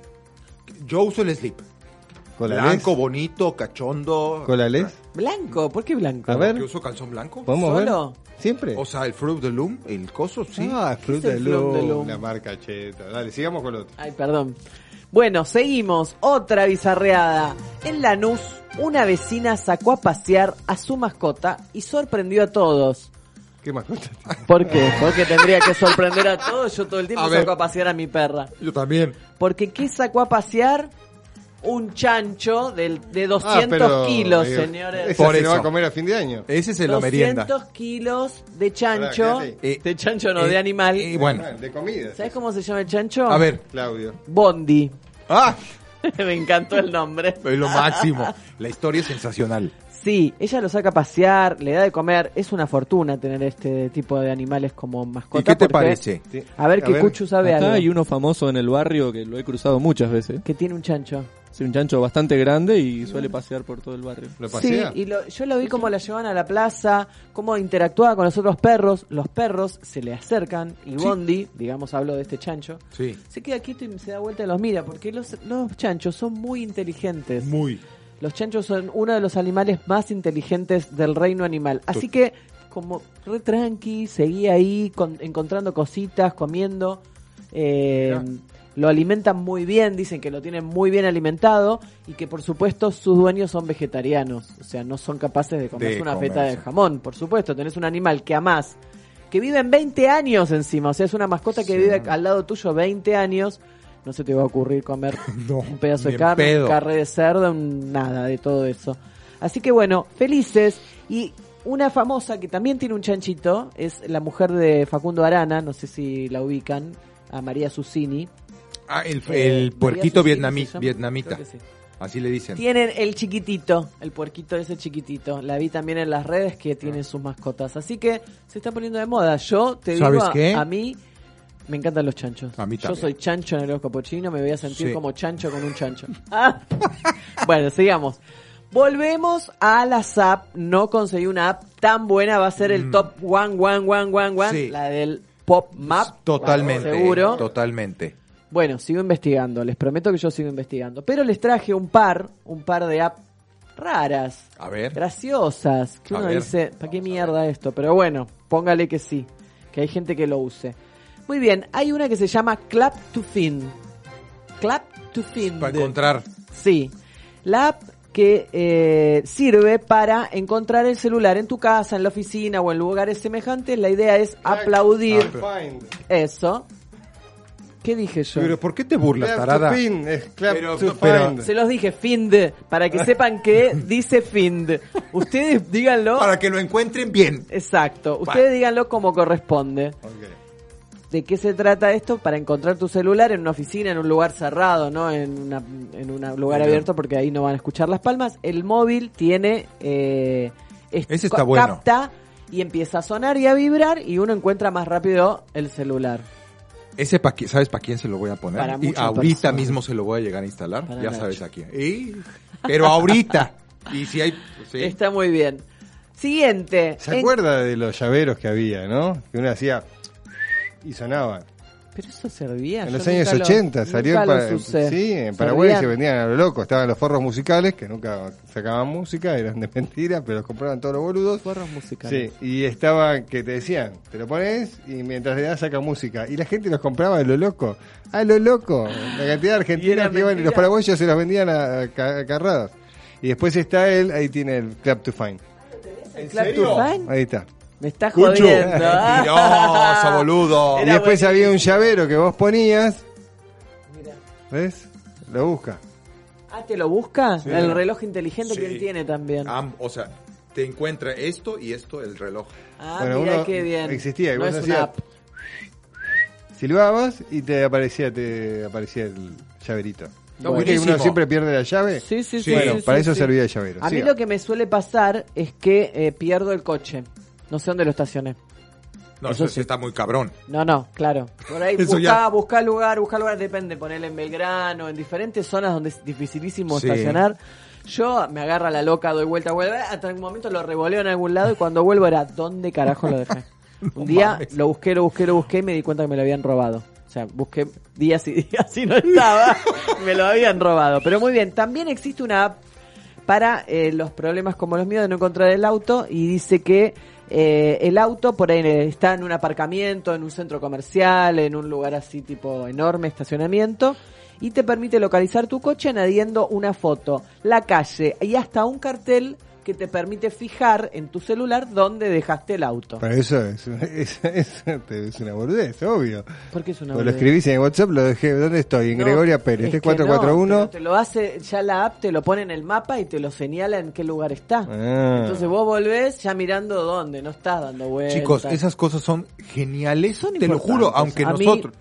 Yo uso el slip. Blanco, bonito, cachondo. ¿Colales? Blanco, ¿por qué blanco? A ver. ¿Yo uso calzón blanco? ¿Podemos ¿Solo? ver? ¿Siempre? O sea, el Fruit de Loom, el coso, sí. Ah, Fruit de Fruit de Loom, Loom? la marca cheta. Dale, sigamos con el otro. Ay, perdón. Bueno, seguimos. Otra bizarreada. En Lanús, una vecina sacó a pasear a su mascota y sorprendió a todos. ¿Por qué? Porque tendría que sorprender a todos. Yo todo el tiempo A ver. saco a pasear a mi perra. Yo también. Porque ¿qué sacó a pasear? Un chancho del- de 200 Ah, pero, kilos, eh, señores. Por se lo va a eso. comer a fin de año. Ese se lo 200 merienda. kilos de chancho. Pará. Eh, de chancho no, eh, de animal. eh, bueno, De comida. ¿Sabes cómo se llama el chancho? a ver. Claudio. Bondi. ¡Ah! Me encantó el nombre. Es lo máximo. La historia es sensacional. Sí, ella lo saca a pasear, le da de comer. Es una fortuna tener este tipo de animales como mascota. ¿Y qué te porque- parece? A ver, que Cuchu sabe Acá algo. hay uno famoso en el barrio que lo he cruzado muchas veces. Que tiene un chancho. Es un chancho bastante grande y suele pasear por todo el barrio. ¿Lo Sí, pasea? y lo- yo lo vi como la llevaban a la plaza, cómo interactuaba con los otros perros. Los perros se le acercan y Bondi, digamos, hablo de este chancho, Sí. se queda quieto y se da vuelta y los mira, porque los, los chanchos son muy inteligentes. Muy. Los chanchos son uno de los animales más inteligentes del reino animal. Así que, como re tranqui, seguía ahí con- encontrando cositas, comiendo. eh, lo alimentan muy bien, dicen que lo tienen muy bien alimentado y que por supuesto sus dueños son vegetarianos. O sea, no son capaces de comerse De una comerse. feta de jamón. Por supuesto, tenés un animal que amás, que vive en 20 años encima. O sea, es una mascota que Sí. vive al lado tuyo 20 años. No se te va a ocurrir comer No, un pedazo de carne, pedo. un carne de cerdo, nada de todo eso. Así que bueno, felices. Y una famosa que también tiene un chanchito es la mujer de Facundo Arana, no sé si la ubican, a María Susini. Ah, el, Eh, puerquito vietnamita. Sí. Así le dicen. Tienen el chiquitito, el puerquito ese chiquitito. La vi también en las redes que tienen sus mascotas. Así que se está poniendo de moda. Yo te ¿Sabes digo, a- a mí me encantan los chanchos. A mí Yo también. soy chancho en el horóscopo chino, me voy a sentir Sí. como chancho con un chancho. Ah. bueno, sigamos. Volvemos a las app. No conseguí una app tan buena. Va a ser el top one, one, one, one, one. Mm. Sí. La del Pop Map. Totalmente. Seguro. Totalmente. Bueno, sigo investigando, les prometo que yo sigo investigando. Pero les traje un par, un par de apps raras, A ver. graciosas, que A uno ver. dice, ¿para qué mierda esto? Pero bueno, póngale que sí, que hay gente que lo use. Muy bien, hay una que se llama Clap to Fin. Clap to Fin. Para encontrar. Sí, la app que eh, sirve para encontrar el celular en tu casa, en la oficina o en lugares semejantes. La idea es aplaudir Find. eso. ¿Qué dije yo? Pero ¿por qué te burlas, Clap tarada? to pin, es clap Pero- to pero- find. Se los dije, Find, para que sepan que dice Find. Ustedes díganlo. Para que lo encuentren bien. Exacto. Ustedes díganlo como corresponde. Ok. ¿De qué se trata esto? Para encontrar tu celular en una oficina, en un lugar cerrado, ¿no? En, una, en un lugar Bien. abierto porque ahí no van a escuchar las palmas. El móvil tiene... Eh, es- Ese está ca- bueno. Capta y empieza a sonar y a vibrar y uno encuentra más rápido el celular. Ese pa ¿Sabes para quién se lo voy a poner? Para y ahorita personas. mismo se lo voy a llegar a instalar. Para ya Nacho. sabes a quién. Y- Pero ahorita. y si hay. pues sí. Está muy bien. Siguiente. ¿Se En- acuerda de los llaveros que había, no? Que uno hacía y sonaban. Pero eso servía. En los años nunca lo- 80 salió en, nunca Pa- los usé. sí, en Paraguay Servían. se vendían a lo loco, estaban los forros musicales que nunca sacaban música, eran de mentira, pero los compraban todos los boludos. Forros musicales. Sí, y estaban que te decían, te lo pones y mientras le das saca música. Y la gente los compraba a lo loco, a lo loco. La cantidad de argentinos que iban y los paraguayos se los vendían a, a carradas. Y después está él, ahí tiene el Clap to Find. Clap to Find? Ahí está. Me estás jodiendo. Mentiroso, boludo. Y después buenísimo. había un llavero que vos ponías, Mira. ¿ves? Lo busca. Ah, ¿te lo busca? Sí. El reloj inteligente Sí. que él tiene también. Am- o sea, te encuentra esto y esto, el reloj. Ah, Bueno, qué bien. existía, y no vos es hacías- una app. Silbabas y te aparecía, te aparecía el llaverito. Está ¿Viste que buenísimo. uno siempre pierde la llave? Sí, sí, sí. Bueno, sí, para sí, eso sí. servía el llavero. A mí Siga. lo que me suele pasar es que eh, pierdo el coche. No sé dónde lo estacioné. No, Eso eso, sí. está muy cabrón. No, no, claro. Por ahí Eso busca, ya. busca lugar, busca lugar, depende, ponerle en Belgrano, en diferentes zonas donde es dificilísimo Sí. estacionar. Yo me agarra la loca, doy vuelta, vuelve, hasta un momento lo revoleo en algún lado y cuando vuelvo era, ¿dónde carajo lo dejé? Un día mames. lo busqué, lo busqué, lo busqué y me di cuenta que me lo habían robado. O sea, busqué días y días y no estaba, me lo habían robado. Pero muy bien, también existe una app para eh, los problemas como los míos de no encontrar el auto y dice que eh, el auto por ahí está en un aparcamiento, en un centro comercial, en un lugar así tipo enorme, estacionamiento, y te permite localizar tu coche añadiendo una foto, la calle y hasta un cartel que te permite fijar en tu celular dónde dejaste el auto. Pero eso es, es, es- es una boludez, obvio. Porque es una Pues lo boludez. escribís en WhatsApp, lo dejé, ¿dónde estoy? En No, Gregoria Pérez, es este que no, 441. pero te lo hace, ya la app te lo pone en el mapa y te lo señala en qué lugar está. Ah. Entonces vos volvés ya mirando dónde, no estás dando vueltas. Chicos, esas cosas son geniales, Son te lo juro, aunque A mí- nosotros...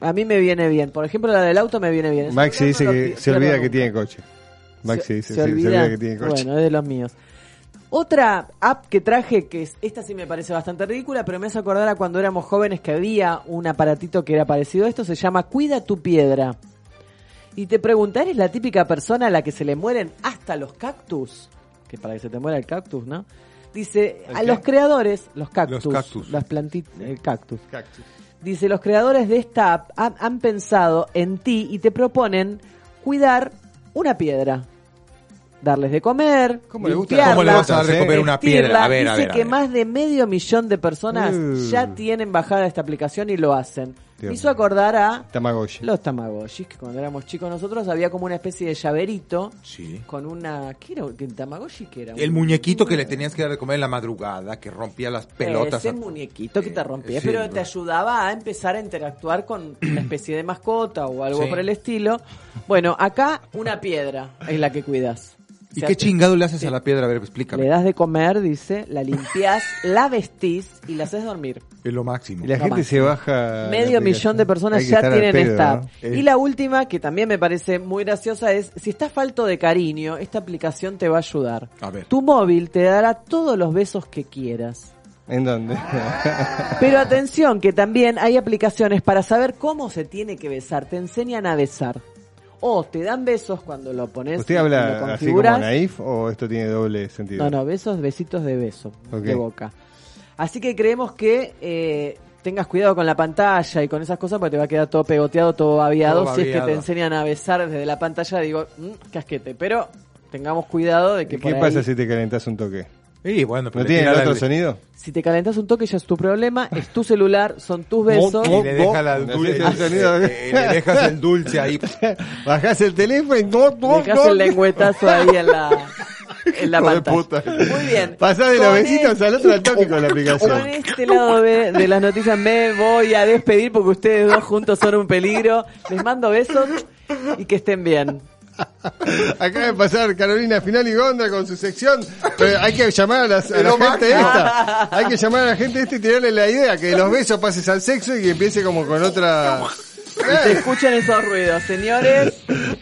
A mí me viene bien. Por ejemplo, la del auto me viene bien. Maxi Eso dice no lo que se olvida que tiene coche. Maxi dice se, sí, se olvida. olvida que tiene coche. Bueno, es de los míos. Otra app que traje, que es, esta sí me parece bastante ridícula, pero me hace acordar a cuando éramos jóvenes que había un aparatito que era parecido a esto, se llama Cuida tu piedra. Y te pregunta, ¿eres la típica persona a la que se le mueren hasta los cactus? Que para que se te muera el cactus, ¿no? Dice, ¿El a qué? los creadores, los cactus, Los cactus. las plantitas, el cactus. Cactus. Dice, los creadores de esta app han, han pensado en ti y te proponen cuidar una piedra. Darles de comer, ¿Cómo le gusta? ¿Cómo le vas a dar de comer una piedra? A ver, a Dice ver, a que ver. más de medio millón de personas Uh. ya tienen bajada esta aplicación y lo hacen. Me hizo acordar a Tamagotchi. los tamagotchis, que cuando éramos chicos nosotros había como una especie de llaverito Sí. con una... ¿Qué era? ¿Qué tamagotchi qué era? El muñequito que le tenías que dar de comer en la madrugada, que rompía las pelotas. Ese a- muñequito que te rompía, Sí, pero te ayudaba a empezar a interactuar con una especie de mascota o algo Sí. por el estilo. Bueno, acá una piedra es la que cuidas. O ¿Y sea, qué te- chingado le haces te- a la piedra? A ver, explícame. Le das de comer, dice, la limpias, la vestís y la haces dormir. Es lo máximo. Y la No gente se baja. Medio millón de personas ya tienen pedo, esta Y la última, que también me parece muy graciosa, es si estás falto de cariño, esta aplicación te va a ayudar. A ver. Tu móvil te dará todos los besos que quieras. ¿En dónde? Pero atención, que también hay aplicaciones para saber cómo se tiene que besar. Te enseñan a besar. O te dan besos cuando lo pones ¿Usted lo habla así como naif o esto tiene doble sentido? No, no, besos, besitos de beso, de boca. Así que creemos que eh, tengas cuidado con la pantalla y con esas cosas porque te va a quedar todo pegoteado, todo. Todo Si es que te enseñan a besar desde la pantalla, digo, mm, casquete. Pero tengamos cuidado de que ¿Y por ¿Qué ahí, pasa si te calentas un toque? Y bueno, pues ¿No tiene el otro sonido? si te calentas un toque ya es tu problema, es tu celular, son tus besos. Y le deja la ¿Me dulce, haces el sonido? eh, le dejas el dulce ahí. Bajás el teléfono y no, no, Dejas no. el lengüetazo ahí en la, en la de pantalla. puta. Muy bien. Pasás de los besitos este- al otro al toque con la aplicación. Con este lado B de las noticias me voy a despedir porque ustedes dos juntos son un peligro. Les mando besos y que estén bien. Acaba de pasar Carolina Final y Gondra con su sección. Pero hay que llamar a, las- a la gente máximo. esta. Hay que llamar a la gente esta y tirarle la idea que de los besos pases al sexo y que empiece como con otra. Y se escuchan esos ruidos, señores.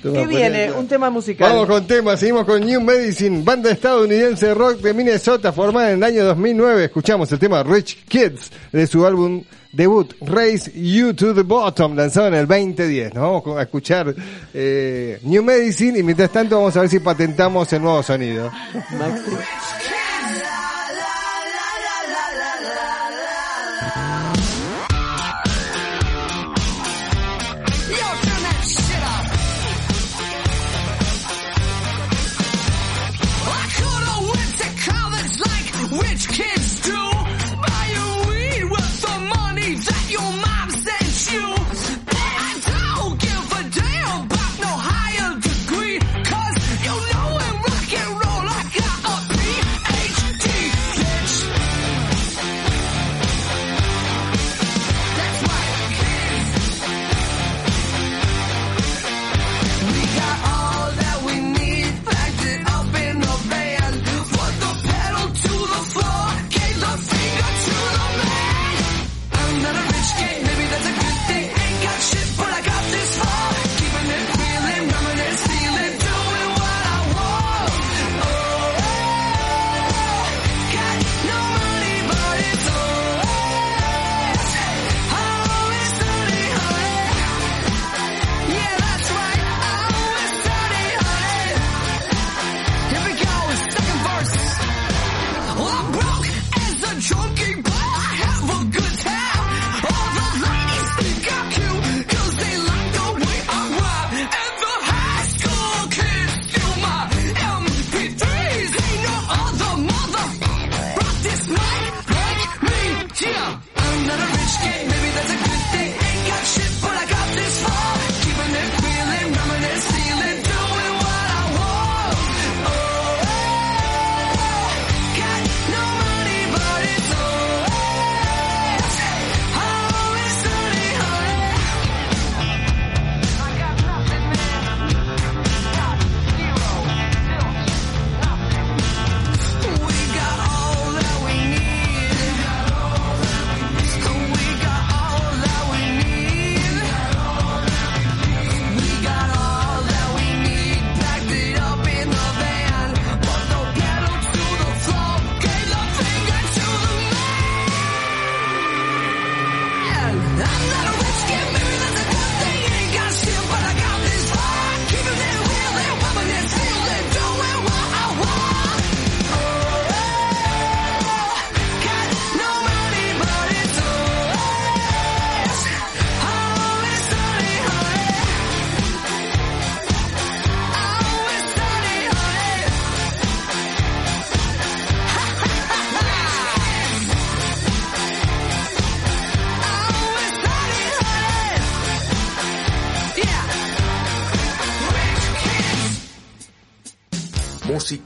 ¿Qué viene? Un tema musical. Vamos con temas, seguimos con New Medicine, banda estadounidense de rock de Minnesota formada en el año 2009. Escuchamos el tema Rich Kids de su álbum debut Race You to the Bottom, lanzado en el 2010. Nos vamos a escuchar eh, New Medicine y mientras tanto vamos a ver si patentamos el nuevo sonido.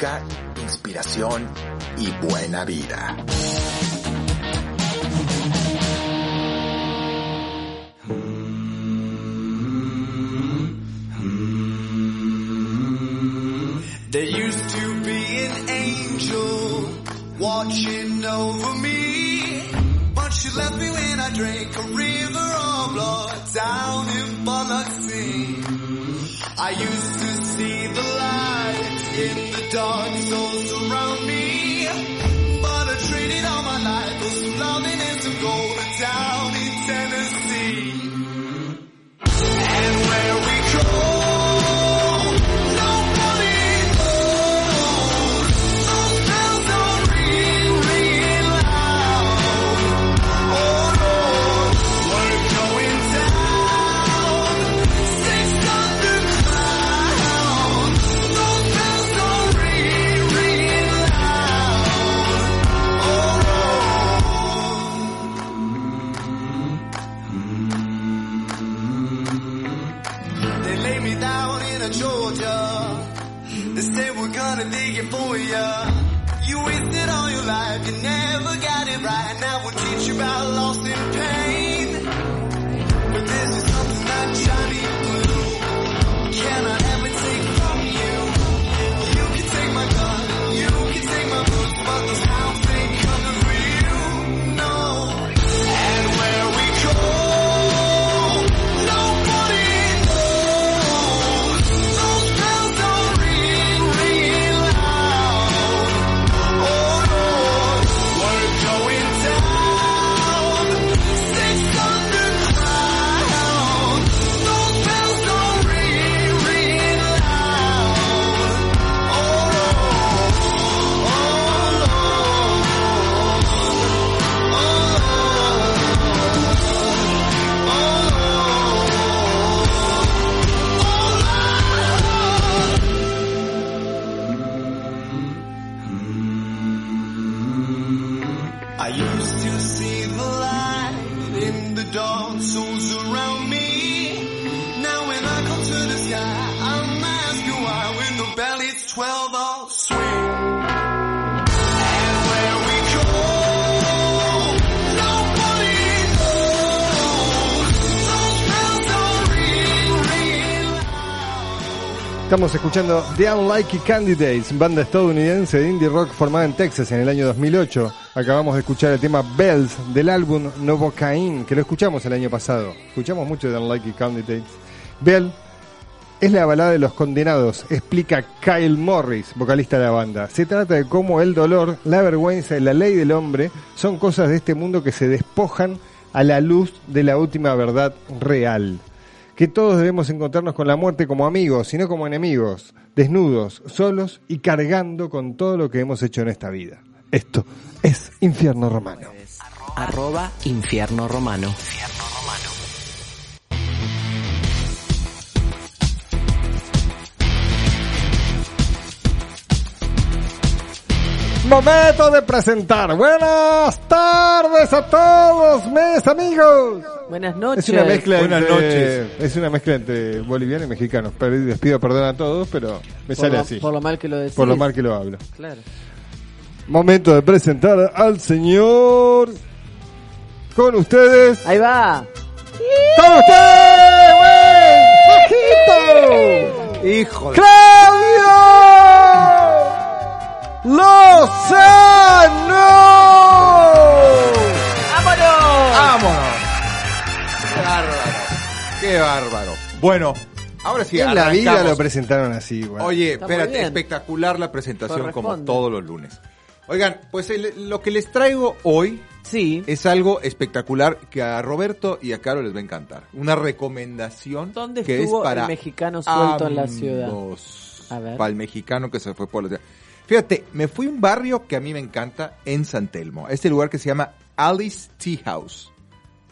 Música, inspiración y buena vida. There used to be an angel watching over me. But she left me when I drank a river of blood down in Biloxi. I used to see the light in the dark souls around me. But I traded all my life for some loving and some gold down in Tennessee. And where we go, Estamos escuchando The Unlikely Candidates, banda estadounidense de indie rock formada en Texas en el año 2008. Acabamos de escuchar el tema Bells del álbum Novocaine, que lo escuchamos el año pasado. Escuchamos mucho The Unlikely Candidates. Bell es la balada de los condenados, explica Kyle Morris, vocalista de la banda. Se trata de cómo el dolor, la vergüenza y la ley del hombre son cosas de este mundo que se despojan a la luz de la última verdad real que todos debemos encontrarnos con la muerte como amigos, sino como enemigos, desnudos, solos y cargando con todo lo que hemos hecho en esta vida. Esto es Infierno Romano. Arroba infierno romano. Momento de presentar. Buenas tardes a todos, mis amigos. Buenas noches. Es una mezcla Buenas entre, noches. Es una mezcla entre boliviano y mexicano. Les pido perdón a todos, pero me por, sale lo, así. por lo mal que lo decís. Por lo mal que lo hablo. Claro. Momento de presentar al señor. Con ustedes. Ahí va. ¡Con ustedes! ¡Bajito! Hijo de... ¡Claudio! ¡Lozano! ¡Vámonos! ¡Qué bárbaro! ¡Qué bárbaro! Bueno, ahora sí, en la vida lo presentaron así, güey. Oye, Está espérate, espectacular la presentación como todos los lunes. Oigan, pues el- lo que les traigo hoy Sí. es algo espectacular que a Roberto y a Caro les va a encantar. Una recomendación ¿Dónde que estuvo es para el mexicano suelto en la ciudad? A ver. Para el mexicano que se fue por la ciudad. Fíjate, me fui a un barrio que a mí me encanta en San Telmo. Este lugar que se llama Alice Tea House.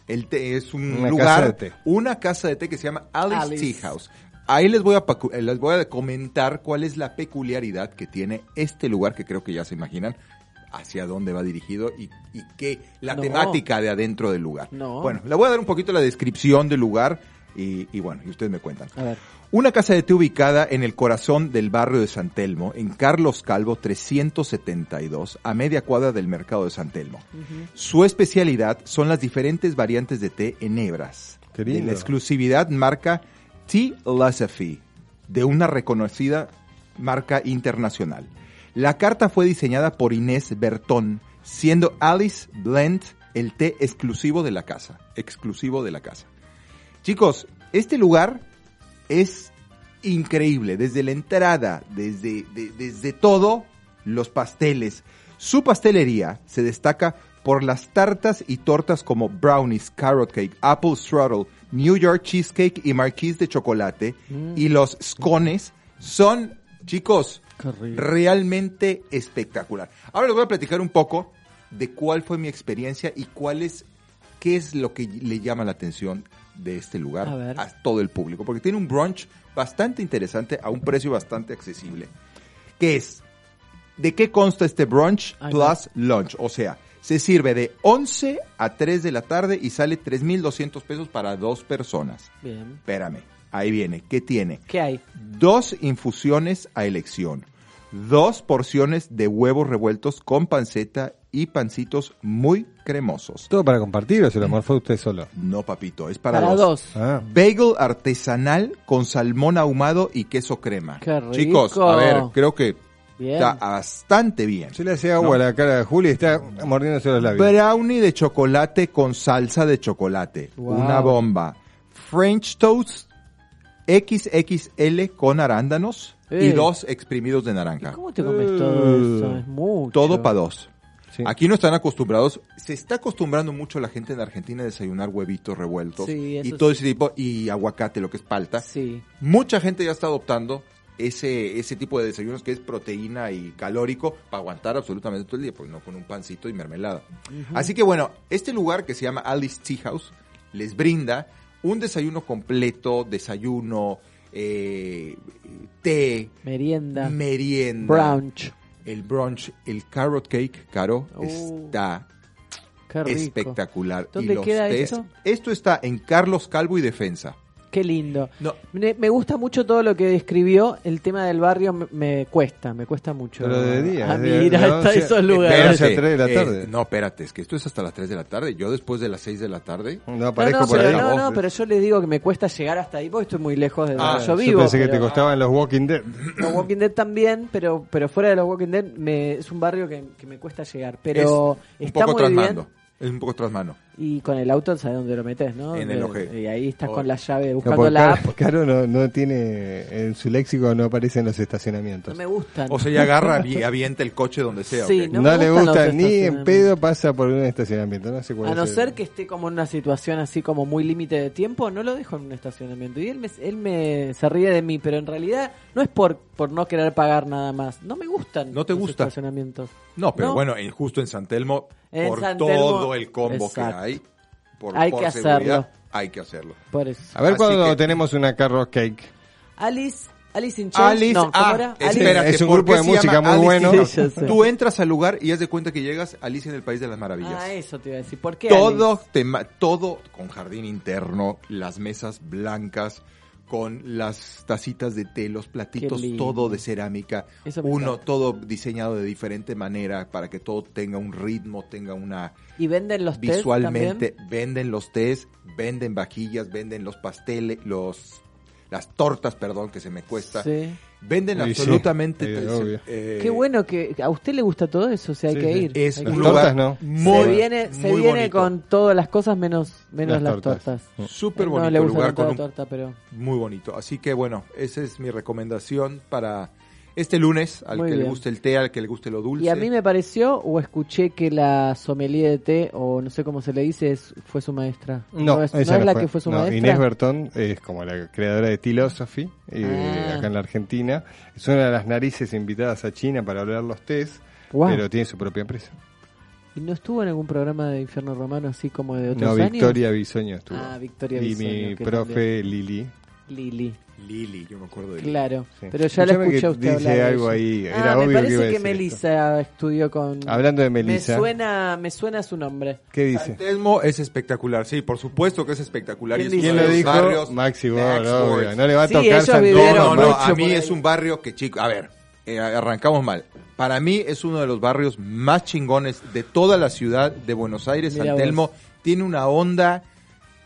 El té es un Una lugar, casa de té. una casa de té que se llama Alice, Alice. Tea House. Ahí les voy a eh, les voy a comentar cuál es la peculiaridad que tiene este lugar que creo que ya se imaginan hacia dónde va dirigido y, y qué la No. temática de adentro del lugar. No. Bueno, le voy a dar un poquito la descripción del lugar. Y, y bueno, y ustedes me cuentan. A ver. Una casa de té ubicada en el corazón del barrio de San Telmo, en Carlos Calvo 372, a media cuadra del mercado de San Telmo. Su especialidad son las diferentes variantes de té en hebras. Qué De lindo. la exclusividad marca Tea Philosophy, de una reconocida marca internacional. La carta fue diseñada por Inés Bertón, siendo Alice Blend el té exclusivo de la casa. Exclusivo de la casa. Chicos, este lugar es increíble. Desde la entrada, desde, de- desde todo, los pasteles. Su pastelería se destaca por las tartas y tortas como brownies, carrot cake, apple strudel, New York cheesecake y marquise de chocolate. Y los scones son, chicos, realmente espectacular. Ahora les voy a platicar un poco de cuál fue mi experiencia y cuál es, qué es lo que le llama la atención de este lugar A ver. todo el público, porque tiene un brunch bastante interesante a un precio bastante accesible. ¿Qué es? ¿De qué consta este brunch plus lunch? O sea, se sirve de 11 a 3 de la tarde y sale 3.200 pesos para dos personas. Bien. Espérame, ahí viene. ¿Qué tiene? ¿Qué hay? Dos infusiones a elección. Dos porciones de huevos revueltos con panceta y pancitos muy cremosos. ¿Todo para compartir o se lo morfó usted solo? No, papito, es para, Para dos. dos. Ah, Bagel artesanal con salmón ahumado y queso crema. Qué rico. Chicos, a ver, creo que Bien. está bastante bien. se le hacía agua No. a la cara de Juli y está mordiéndose los labios. Brownie de chocolate con salsa de chocolate. Wow. Una bomba. French toast XXL con arándanos y dos exprimidos de naranja. ¿Cómo te comes todo eso? Es mucho. Todo para dos. Sí. Aquí no están acostumbrados, se está acostumbrando mucho la gente en Argentina a desayunar huevitos revueltos Sí, y todo sí. ese tipo, y aguacate, lo que es palta. Sí. Mucha gente ya está adoptando ese, ese tipo de desayunos que es proteína y calórico para aguantar absolutamente todo el día, pues no con un pancito y mermelada. Así que bueno, este lugar que se llama Alice Tea House les brinda un desayuno completo, desayuno, eh, té, Merienda. merienda, Brunch. El brunch, el carrot cake, Caro, Uh, está espectacular. ¿Dónde y los queda eso? Esto está en Carlos Calvo y Defensa. Qué lindo. No, Me, me gusta mucho todo lo que describió. El tema del barrio me, me cuesta, me cuesta mucho. Pero de día, de hasta once- esos lugares. a tres de la eh, tarde. no, espérate, es que esto es hasta las 3 de la tarde. Yo después de las 6 de la tarde. No No, aparezco no, por pero, ahí. no, no, pero yo les digo que me cuesta llegar hasta ahí porque estoy muy lejos de donde Ah, yo yo vivo. Yo pensé que te costaban los Walking Dead. Los Walking Dead también, pero pero fuera de los Walking Dead me, es un barrio que, que me cuesta llegar. Pero es un está poco muy trasmando. bien. Es un poco trasmano. Y con el auto sabes dónde lo metes, ¿no? En el OG. Y ahí estás Oh. con la llave No, buscando la app. Caro no, no tiene, en su léxico no aparecen los No estacionamientos. me gustan. O sea, ya agarra y avienta el coche donde sea. Sí, no No, me le gustan gusta ni en pedo pasa por un estacionamiento. No sé cuál A no el- ser que esté como en una situación así como muy límite de tiempo, no lo dejo en un estacionamiento. Y él me, él me se ríe de mí, pero en realidad no es por, por no querer pagar nada más. No me gustan ¿No te los gusta? estacionamientos. No, pero No. bueno, en- justo en San Telmo, En por San todo Telmo, el combo exacto. que hay, por, Hay por que seguridad, hacerlo. hay que hacerlo. Por eso. A ver Así cuando que- tenemos una carro cake. Alice, Alice in Chains. Alice, no, ¿cómo ah, era? espérate, Es un ¿por grupo de música muy Alice bueno. Sí. Tú entras al lugar y haz de cuenta que llegas a Alicia en el País de las Maravillas. Ah, eso te iba a decir. ¿Por qué todo, Alice? tema, todo con jardín interno, las mesas blancas, con las tacitas de té, los platitos, todo de cerámica, uno todo diseñado de diferente manera para que todo tenga un ritmo, tenga una ¿Y venden los tés visualmente venden los tés, venden vajillas, venden los pasteles, los las tortas, perdón, que se me cuesta. Sí. Venden Sí, absolutamente sí, obvio. eh, Qué bueno que a usted le gusta todo eso, o sea, hay Sí, que ir. Es Hay un que lugar tortas no. muy se viene, se muy viene bonito. con todas las cosas menos, menos Las las tortas. tortas. Súper no bonito le gusta lugar con la un torta, pero Muy bonito. Así que bueno, esa es mi recomendación para este lunes, al Muy que le guste el té, al que le guste lo dulce. Y a mí me pareció, o escuché que la sommelier de té, o no sé cómo se le dice, es- fue su maestra. No, es, ella no es no la fue. que fue su No, maestra. Inés Bertón es como la creadora de Philosophy, eh, Ah. acá en la Argentina. Es una de las narices invitadas a China para hablar los tés, pero tiene su propia empresa. ¿Y no estuvo en algún programa de Infierno Romano así como de otros No, años? Victoria Bisoño estuvo. Ah, Victoria y Bisoño, mi que profe Lili. Lili. Lili, yo me acuerdo de Lili. Claro, Sí. pero ya la escuché a usted dice hablar de algo ella. ahí, era ah, obvio me que parece que, Melissa estudió con... Hablando de Melissa. Me suena, me suena su nombre. ¿Qué dice? San Telmo es espectacular, sí, por supuesto que es espectacular. y ¿Quién es uno ¿Quién de lo los dijo? barrios- obvio. Boris. No le va a Sí, tocar ellos San vivieron No, Telmo, no, a mí es un barrio que, chico, a ver, eh, arrancamos mal. Para mí es uno de los barrios más chingones de toda la ciudad de Buenos Aires. Mira San vos. Telmo tiene una onda,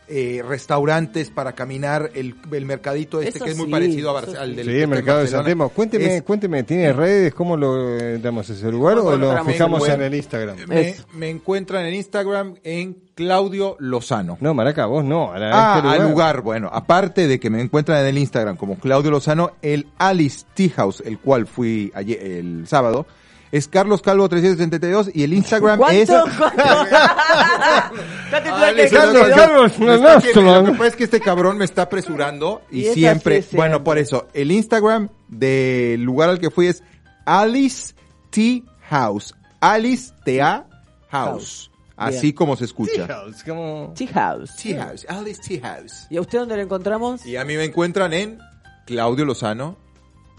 eh, restaurantes para caminar, el, el mercadito este Eso que es muy sí, parecido a Barce- al del Sí, el mercado de San. Telmo. Cuénteme, Es- cuénteme, ¿tiene redes? ¿Cómo lo damos ese lugar ¿Cómo o lo fijamos en el Instagram? Me, encuentran en Instagram en Claudio Lozano. No, Maraca, vos no. A la- Ah, este al lugar, bueno, aparte de que me encuentran en el Instagram como Claudio Lozano, el Alice Tea House, el cual fui ayer, el sábado, es Carlos Calvo 372 y el Instagram es... ¿Cuánto? ¿Cuánto? Ah, que- Carlos, no, no, que- no. Lo que pasa es que este cabrón me está apresurando y, Y es siempre, así bueno, por eso, el Instagram del lugar al que fui es Alice Tea House. Alice Tea House. Así Bien. como se escucha. Es como... Tea House. Tea House, Alice Tea House. ¿Y a usted dónde lo encontramos? Y a mí me encuentran en Claudio Lozano.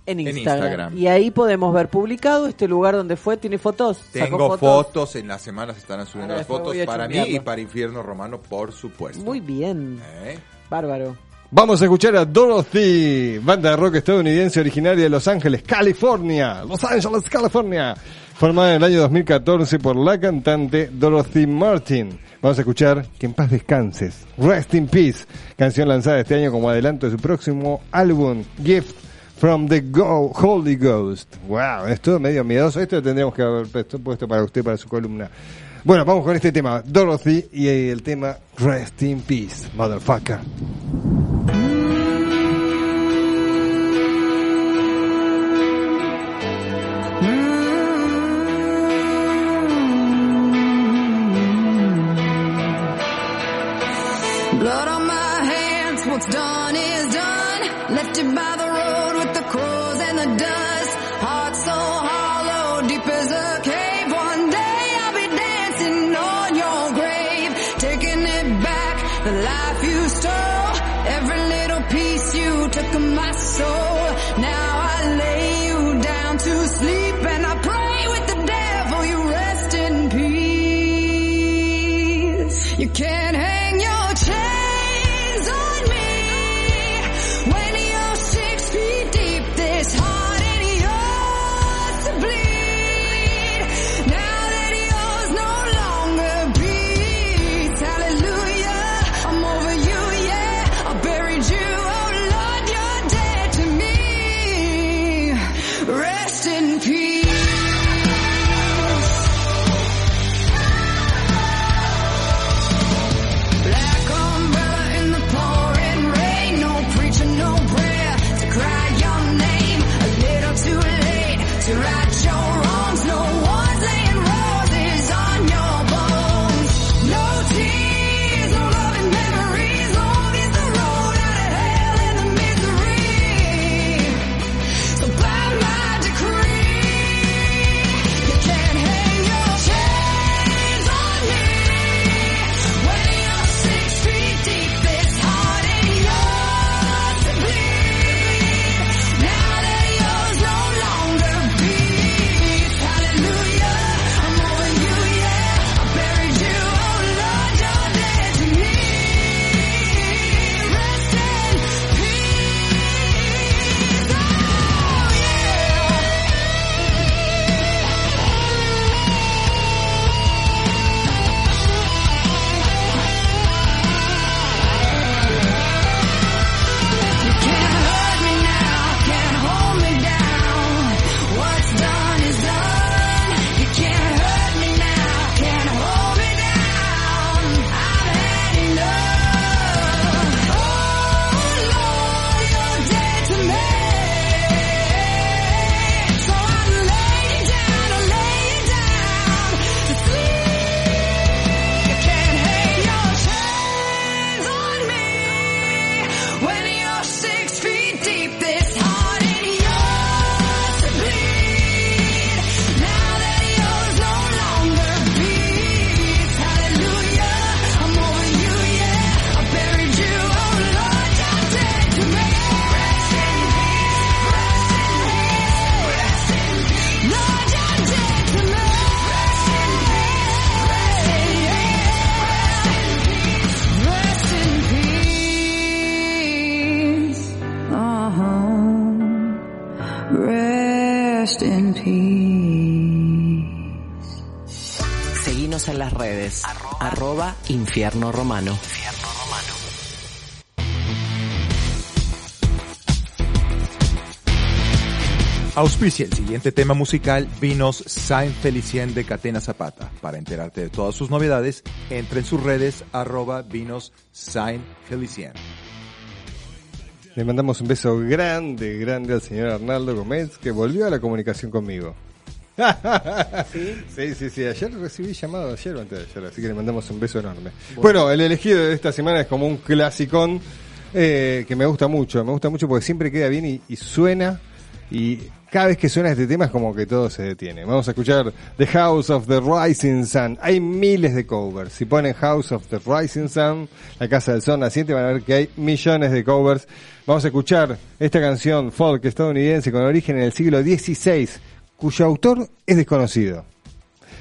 En en Instagram. Y ahí podemos ver publicado este lugar donde fue. ¿Tiene fotos? ¿Sacó Tengo fotos? en las semanas están subiendo Ahora las fotos para mí y para Infierno Romano, por supuesto. Muy bien. ¿Eh? Bárbaro. Vamos a escuchar a Dorothy, banda de rock estadounidense originaria de Los Ángeles, California. Los Ángeles, California. Formada en el año 2014 por la cantante Dorothy Martin. Vamos a escuchar Que en paz descanses. Rest in Peace. Canción lanzada este año como adelanto de su próximo álbum, Gift from the Go Holy Ghost. Wow, es todo medio miedoso. Esto lo tendríamos que haber puesto, para usted, para su columna. Bueno, vamos con este tema, Dorothy y el tema Rest in Peace, motherfucker. Blood on my hands, what's done. Infierno Romano. Auspicia el siguiente tema musical Vinos Saint Felicien de Catena Zapata. Para enterarte de todas sus novedades, entra en sus redes arroba Vinos Saint Felicien. Le mandamos un beso grande, grande al señor Arnaldo Gómez, que volvió a la comunicación conmigo. ¿Sí? sí, sí, sí. Ayer recibí llamado, ayer o antes de ayer, así que le mandamos un beso enorme. Bueno, el elegido de esta semana es como un clasicón eh, que me gusta mucho. Me gusta mucho porque siempre queda bien y, y suena. Y cada vez que suena este tema es como que todo se detiene. Vamos a escuchar The House of the Rising Sun. Hay miles de covers. Si ponen House of the Rising Sun, la Casa del Sol naciente, van a ver que hay millones de covers. Vamos a escuchar esta canción folk estadounidense con origen en el siglo XVI, cuyo autor es desconocido.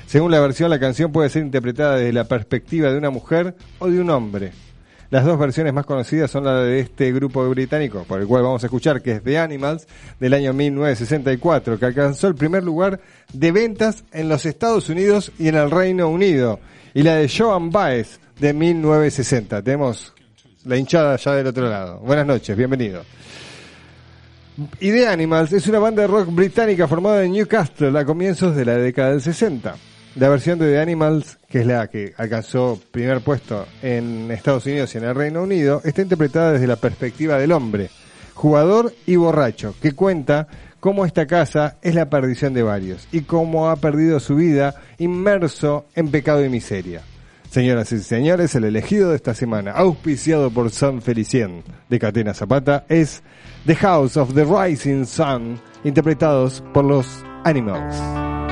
Según la versión, la canción puede ser interpretada desde la perspectiva de una mujer o de un hombre. Las dos versiones más conocidas son la de este grupo británico, por el cual vamos a escuchar, que es The Animals, del año 1964, que alcanzó el primer lugar de ventas en los Estados Unidos y en el Reino Unido, y la de Joan Baez, de 1960. Tenemos la hinchada ya del otro lado. Buenas noches, bienvenido. The Animals es una banda de rock británica formada en Newcastle a comienzos de la década del 60. La versión de The Animals, que es la que alcanzó primer puesto en Estados Unidos y en el Reino Unido, está interpretada desde la perspectiva del hombre, jugador y borracho, que cuenta cómo esta casa es la perdición de varios y cómo ha perdido su vida inmerso en pecado y miseria. Señoras y señores, el elegido de esta semana, auspiciado por San Felicien de Catena Zapata, es The House of the Rising Sun, interpretados por los Animals.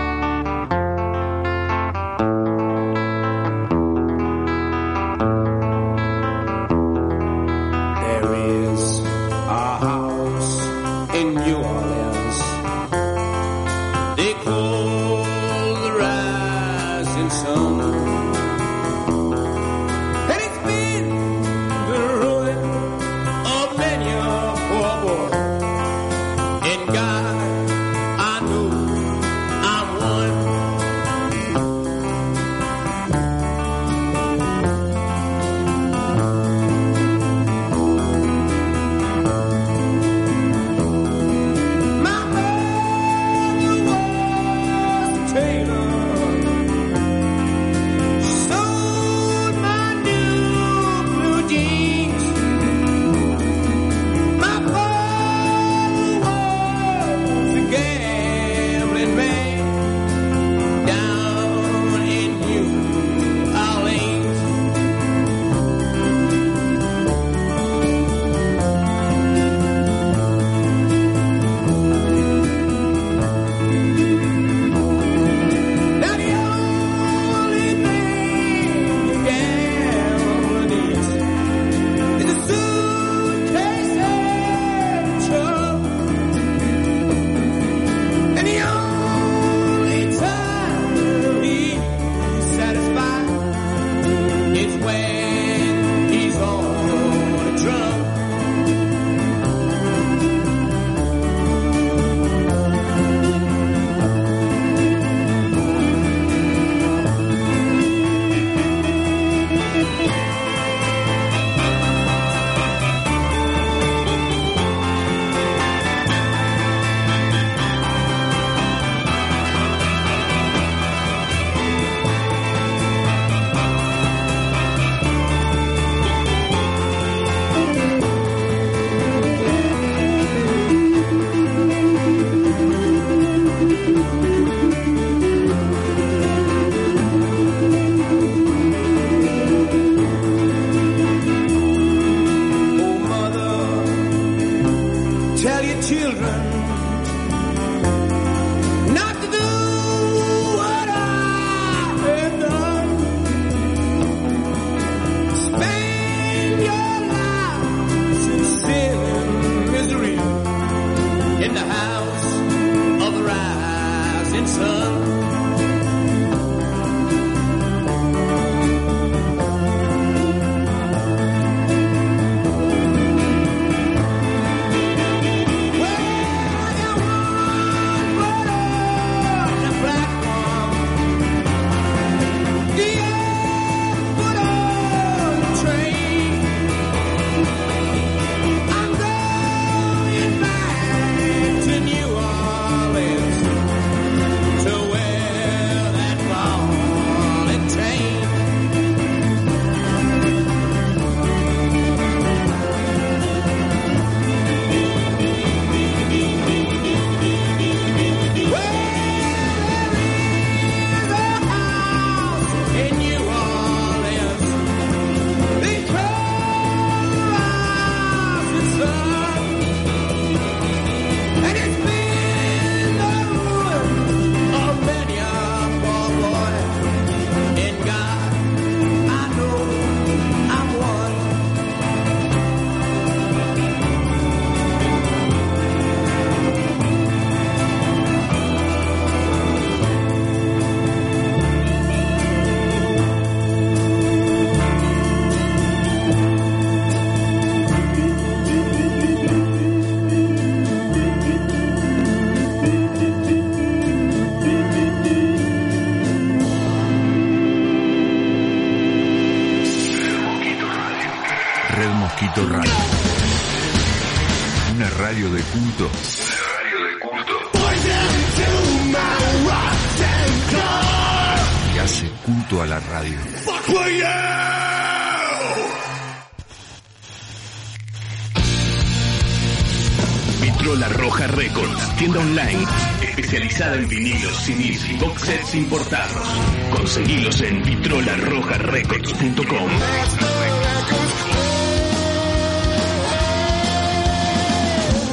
Vinilos, CDs y box sets importados. Conseguilos en vitrolarrojarecords.com.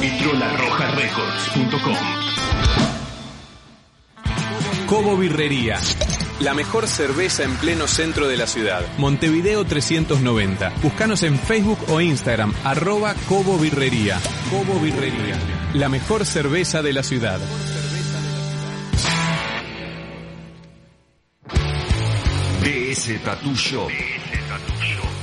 vitrolarrojarecords.com. Cobo Birrería. La mejor cerveza en pleno centro de la ciudad. Montevideo 390. Búscanos en Facebook o Instagram, arroba Cobo Birrería. Cobo Birrería. La mejor cerveza de la ciudad. DS Tattoo Shop.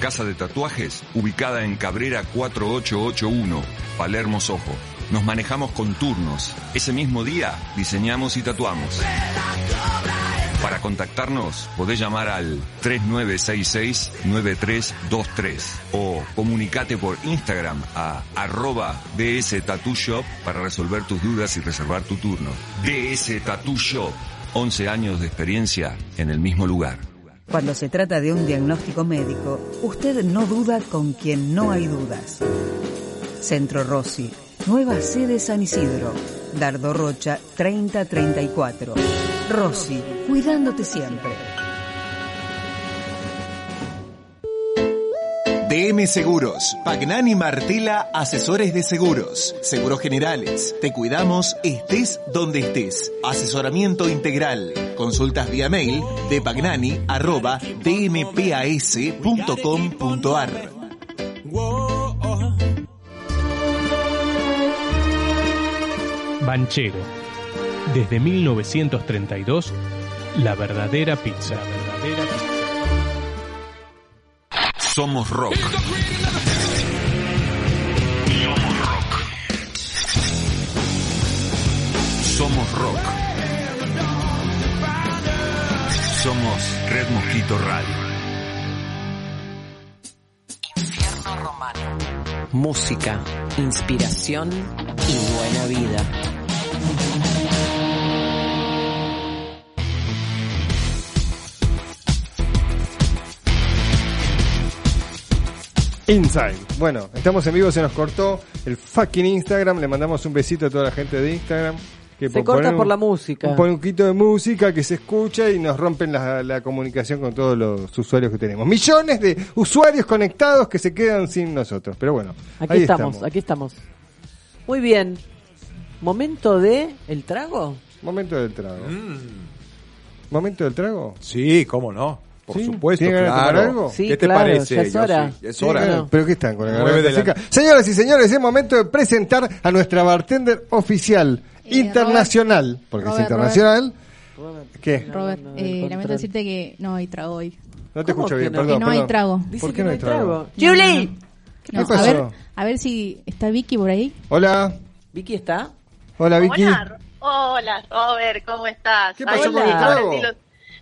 Casa de tatuajes ubicada en Cabrera 4881, Palermo Sojo. Nos manejamos con turnos. Ese mismo día diseñamos y tatuamos. Para contactarnos podés llamar al 3966-9323 o comunicate por Instagram a arroba DS Tattoo Shop para resolver tus dudas y reservar tu turno. DS Tattoo Shop, 11 años de experiencia en el mismo lugar. Cuando se trata de un diagnóstico médico, usted no duda con quien no hay dudas. Centro Rossi, nueva sede San Isidro, Dardo Rocha 3034. Rossi, cuidándote siempre. DM Seguros, Pagnani Martela, asesores de seguros, seguros generales. Te cuidamos, estés donde estés. Asesoramiento integral. Consultas vía mail de pagnani dmpas.com.ar. Banchero. Desde 1932, la verdadera pizza. La verdadera pizza. Somos rock. Somos rock. Somos Red Mosquito Radio. Infierno Romano. Música, inspiración y buena vida. Inside. Bueno, estamos en vivo, se nos cortó el fucking Instagram. Le mandamos un besito a toda la gente de Instagram. Que Se por corta poner por un- la música. Un poquito de música que se escucha y nos rompen la, la comunicación con todos los usuarios que tenemos. Millones de usuarios conectados que se quedan sin nosotros. Pero bueno, Aquí ahí estamos, aquí estamos. Muy bien. Momento de el trago. Momento del trago. ¿Momento del trago? Sí, cómo no. Por ¿Sí? supuesto, ¿Tiene ganas de claro. tomar algo? Sí, ¿Qué te claro, parece? ya es Yo hora. sí, ya es Sí, hora. claro. ¿Pero qué están con la garganta de la- seca? Señoras y señores, es momento de presentar a nuestra bartender oficial internacional. porque es Robert, internacional. ¿Qué? Robert, eh, lamento decirte que no hay trago hoy. No te ¿Cómo escucho bien, no? perdón. que no hay trago. ¿Por qué no hay trago? ¡Julie! No, ¿Qué a ver, a ver si está Vicky por ahí. Hola. ¿Vicky está? Hola, Vicky. Hola, hola, Robert, ¿cómo estás? ¿Qué pasó con el trago?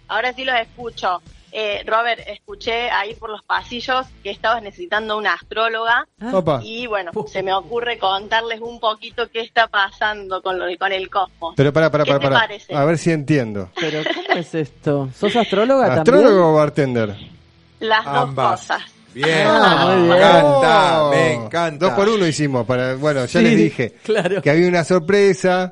ahora sí los escucho. Eh, Robert, escuché ahí por los pasillos que estabas necesitando una astróloga Opa. y bueno, se me ocurre contarles un poquito qué está pasando con, lo, con el cosmos. Pero para, para, ¿Qué para, te para. parece? A ver si entiendo. Pero ¿cómo es esto? ¿Sos astróloga ¿Astrólogo también? o bartender? Las Ambas. dos cosas. Bien, Ah, me encanta, Oh. me encanta. Dos por uno hicimos. Para, bueno, ya Sí, les dije claro. que había una sorpresa.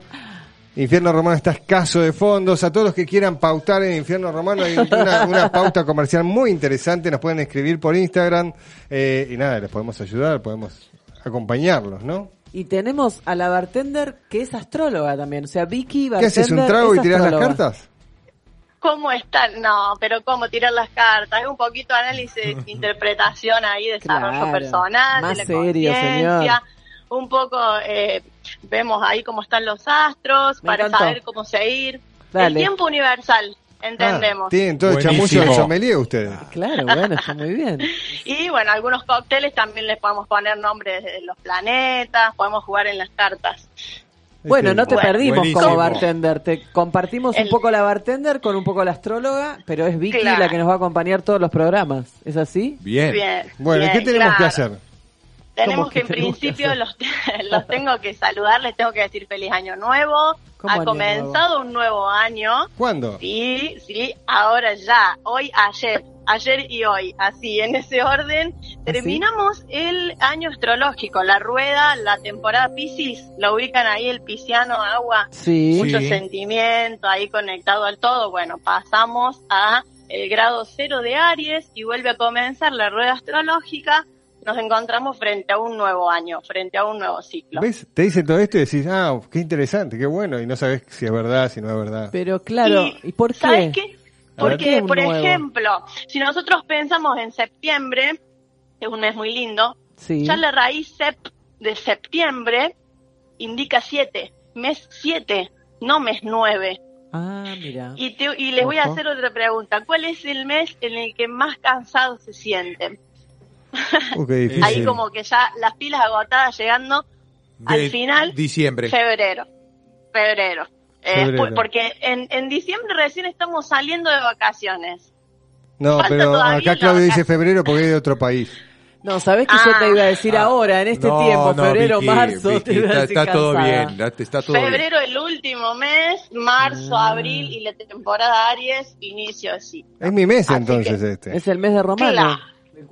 Infierno Romano está escaso de fondos. A todos los que quieran pautar en Infierno Romano hay una, una pauta comercial muy interesante. Nos pueden escribir por Instagram. eh, y nada, les podemos ayudar, podemos acompañarlos, ¿no? Y tenemos a la bartender que es astróloga también. O sea, Vicky, ¿Qué bartender. haces? ¿Un trago y tirás las cartas? ¿Cómo están? No, pero ¿cómo tirar las cartas? Es un poquito de análisis, interpretación ahí, desarrollo Claro, personal, más de la serio, señor. Un poco eh, vemos ahí cómo están los astros Me para encantó. saber cómo seguir. Dale. El tiempo universal, entendemos. Ah, tienen todo de sommelier ustedes. Claro, bueno, está muy bien. Y bueno, algunos cócteles también les podemos poner nombres de los planetas, podemos jugar en las cartas. Bueno, no te Bueno, perdimos buenísimo. como bartender. Te compartimos un poco la bartender con un poco la astróloga, pero es Vicky Claro. la que nos va a acompañar todos los programas. ¿Es así? Bien. Bien. Bueno, ¿y bien, ¿qué tenemos que hacer? Tenemos ¿Cómo que en tenemos principio los, los tengo que saludar, les tengo que decir feliz año nuevo. ¿Cómo Ha año comenzado un nuevo año. ¿Cuándo? Sí, sí, ahora ya, hoy, ayer, ayer y hoy, así, en ese orden. Terminamos el año astrológico, la rueda, la temporada Piscis, lo ubican ahí el pisciano agua, Sí. mucho Sí. sentimiento ahí conectado al todo. Bueno, pasamos a el grado cero de Aries y vuelve a comenzar la rueda astrológica. Nos encontramos frente a un nuevo año, frente a un nuevo ciclo. ¿Ves? Te dicen todo esto y decís, ah, qué interesante, qué bueno, y no sabes si es verdad, si no es verdad. Pero claro, Y, ¿y, por qué? ¿Sabes qué? Porque, por nuevo. ejemplo, si nosotros pensamos en septiembre, que es un mes muy lindo, Sí. ya la raíz sep de septiembre indica siete, mes siete, no mes nueve. Ah, mira. Y, te- y les voy a hacer otra pregunta. ¿Cuál es el mes en el que más cansados se sienten? Ahí como que ya las pilas agotadas llegando al final, Diciembre. febrero. Febrero. Eh, porque en, en diciembre recién estamos saliendo de vacaciones. No, falta pero acá la Claudio dice febrero porque es de otro país. No, ¿sabés que yo te iba a decir ahora, en este No, tiempo, no, febrero, Vicky, marzo? Vicky, te iba a está, decir está todo bien, está todo bien. Febrero el último mes, marzo, Ah. abril y la temporada Aries, inicio así. Es mi mes entonces este. Es el mes de Romano. Claro.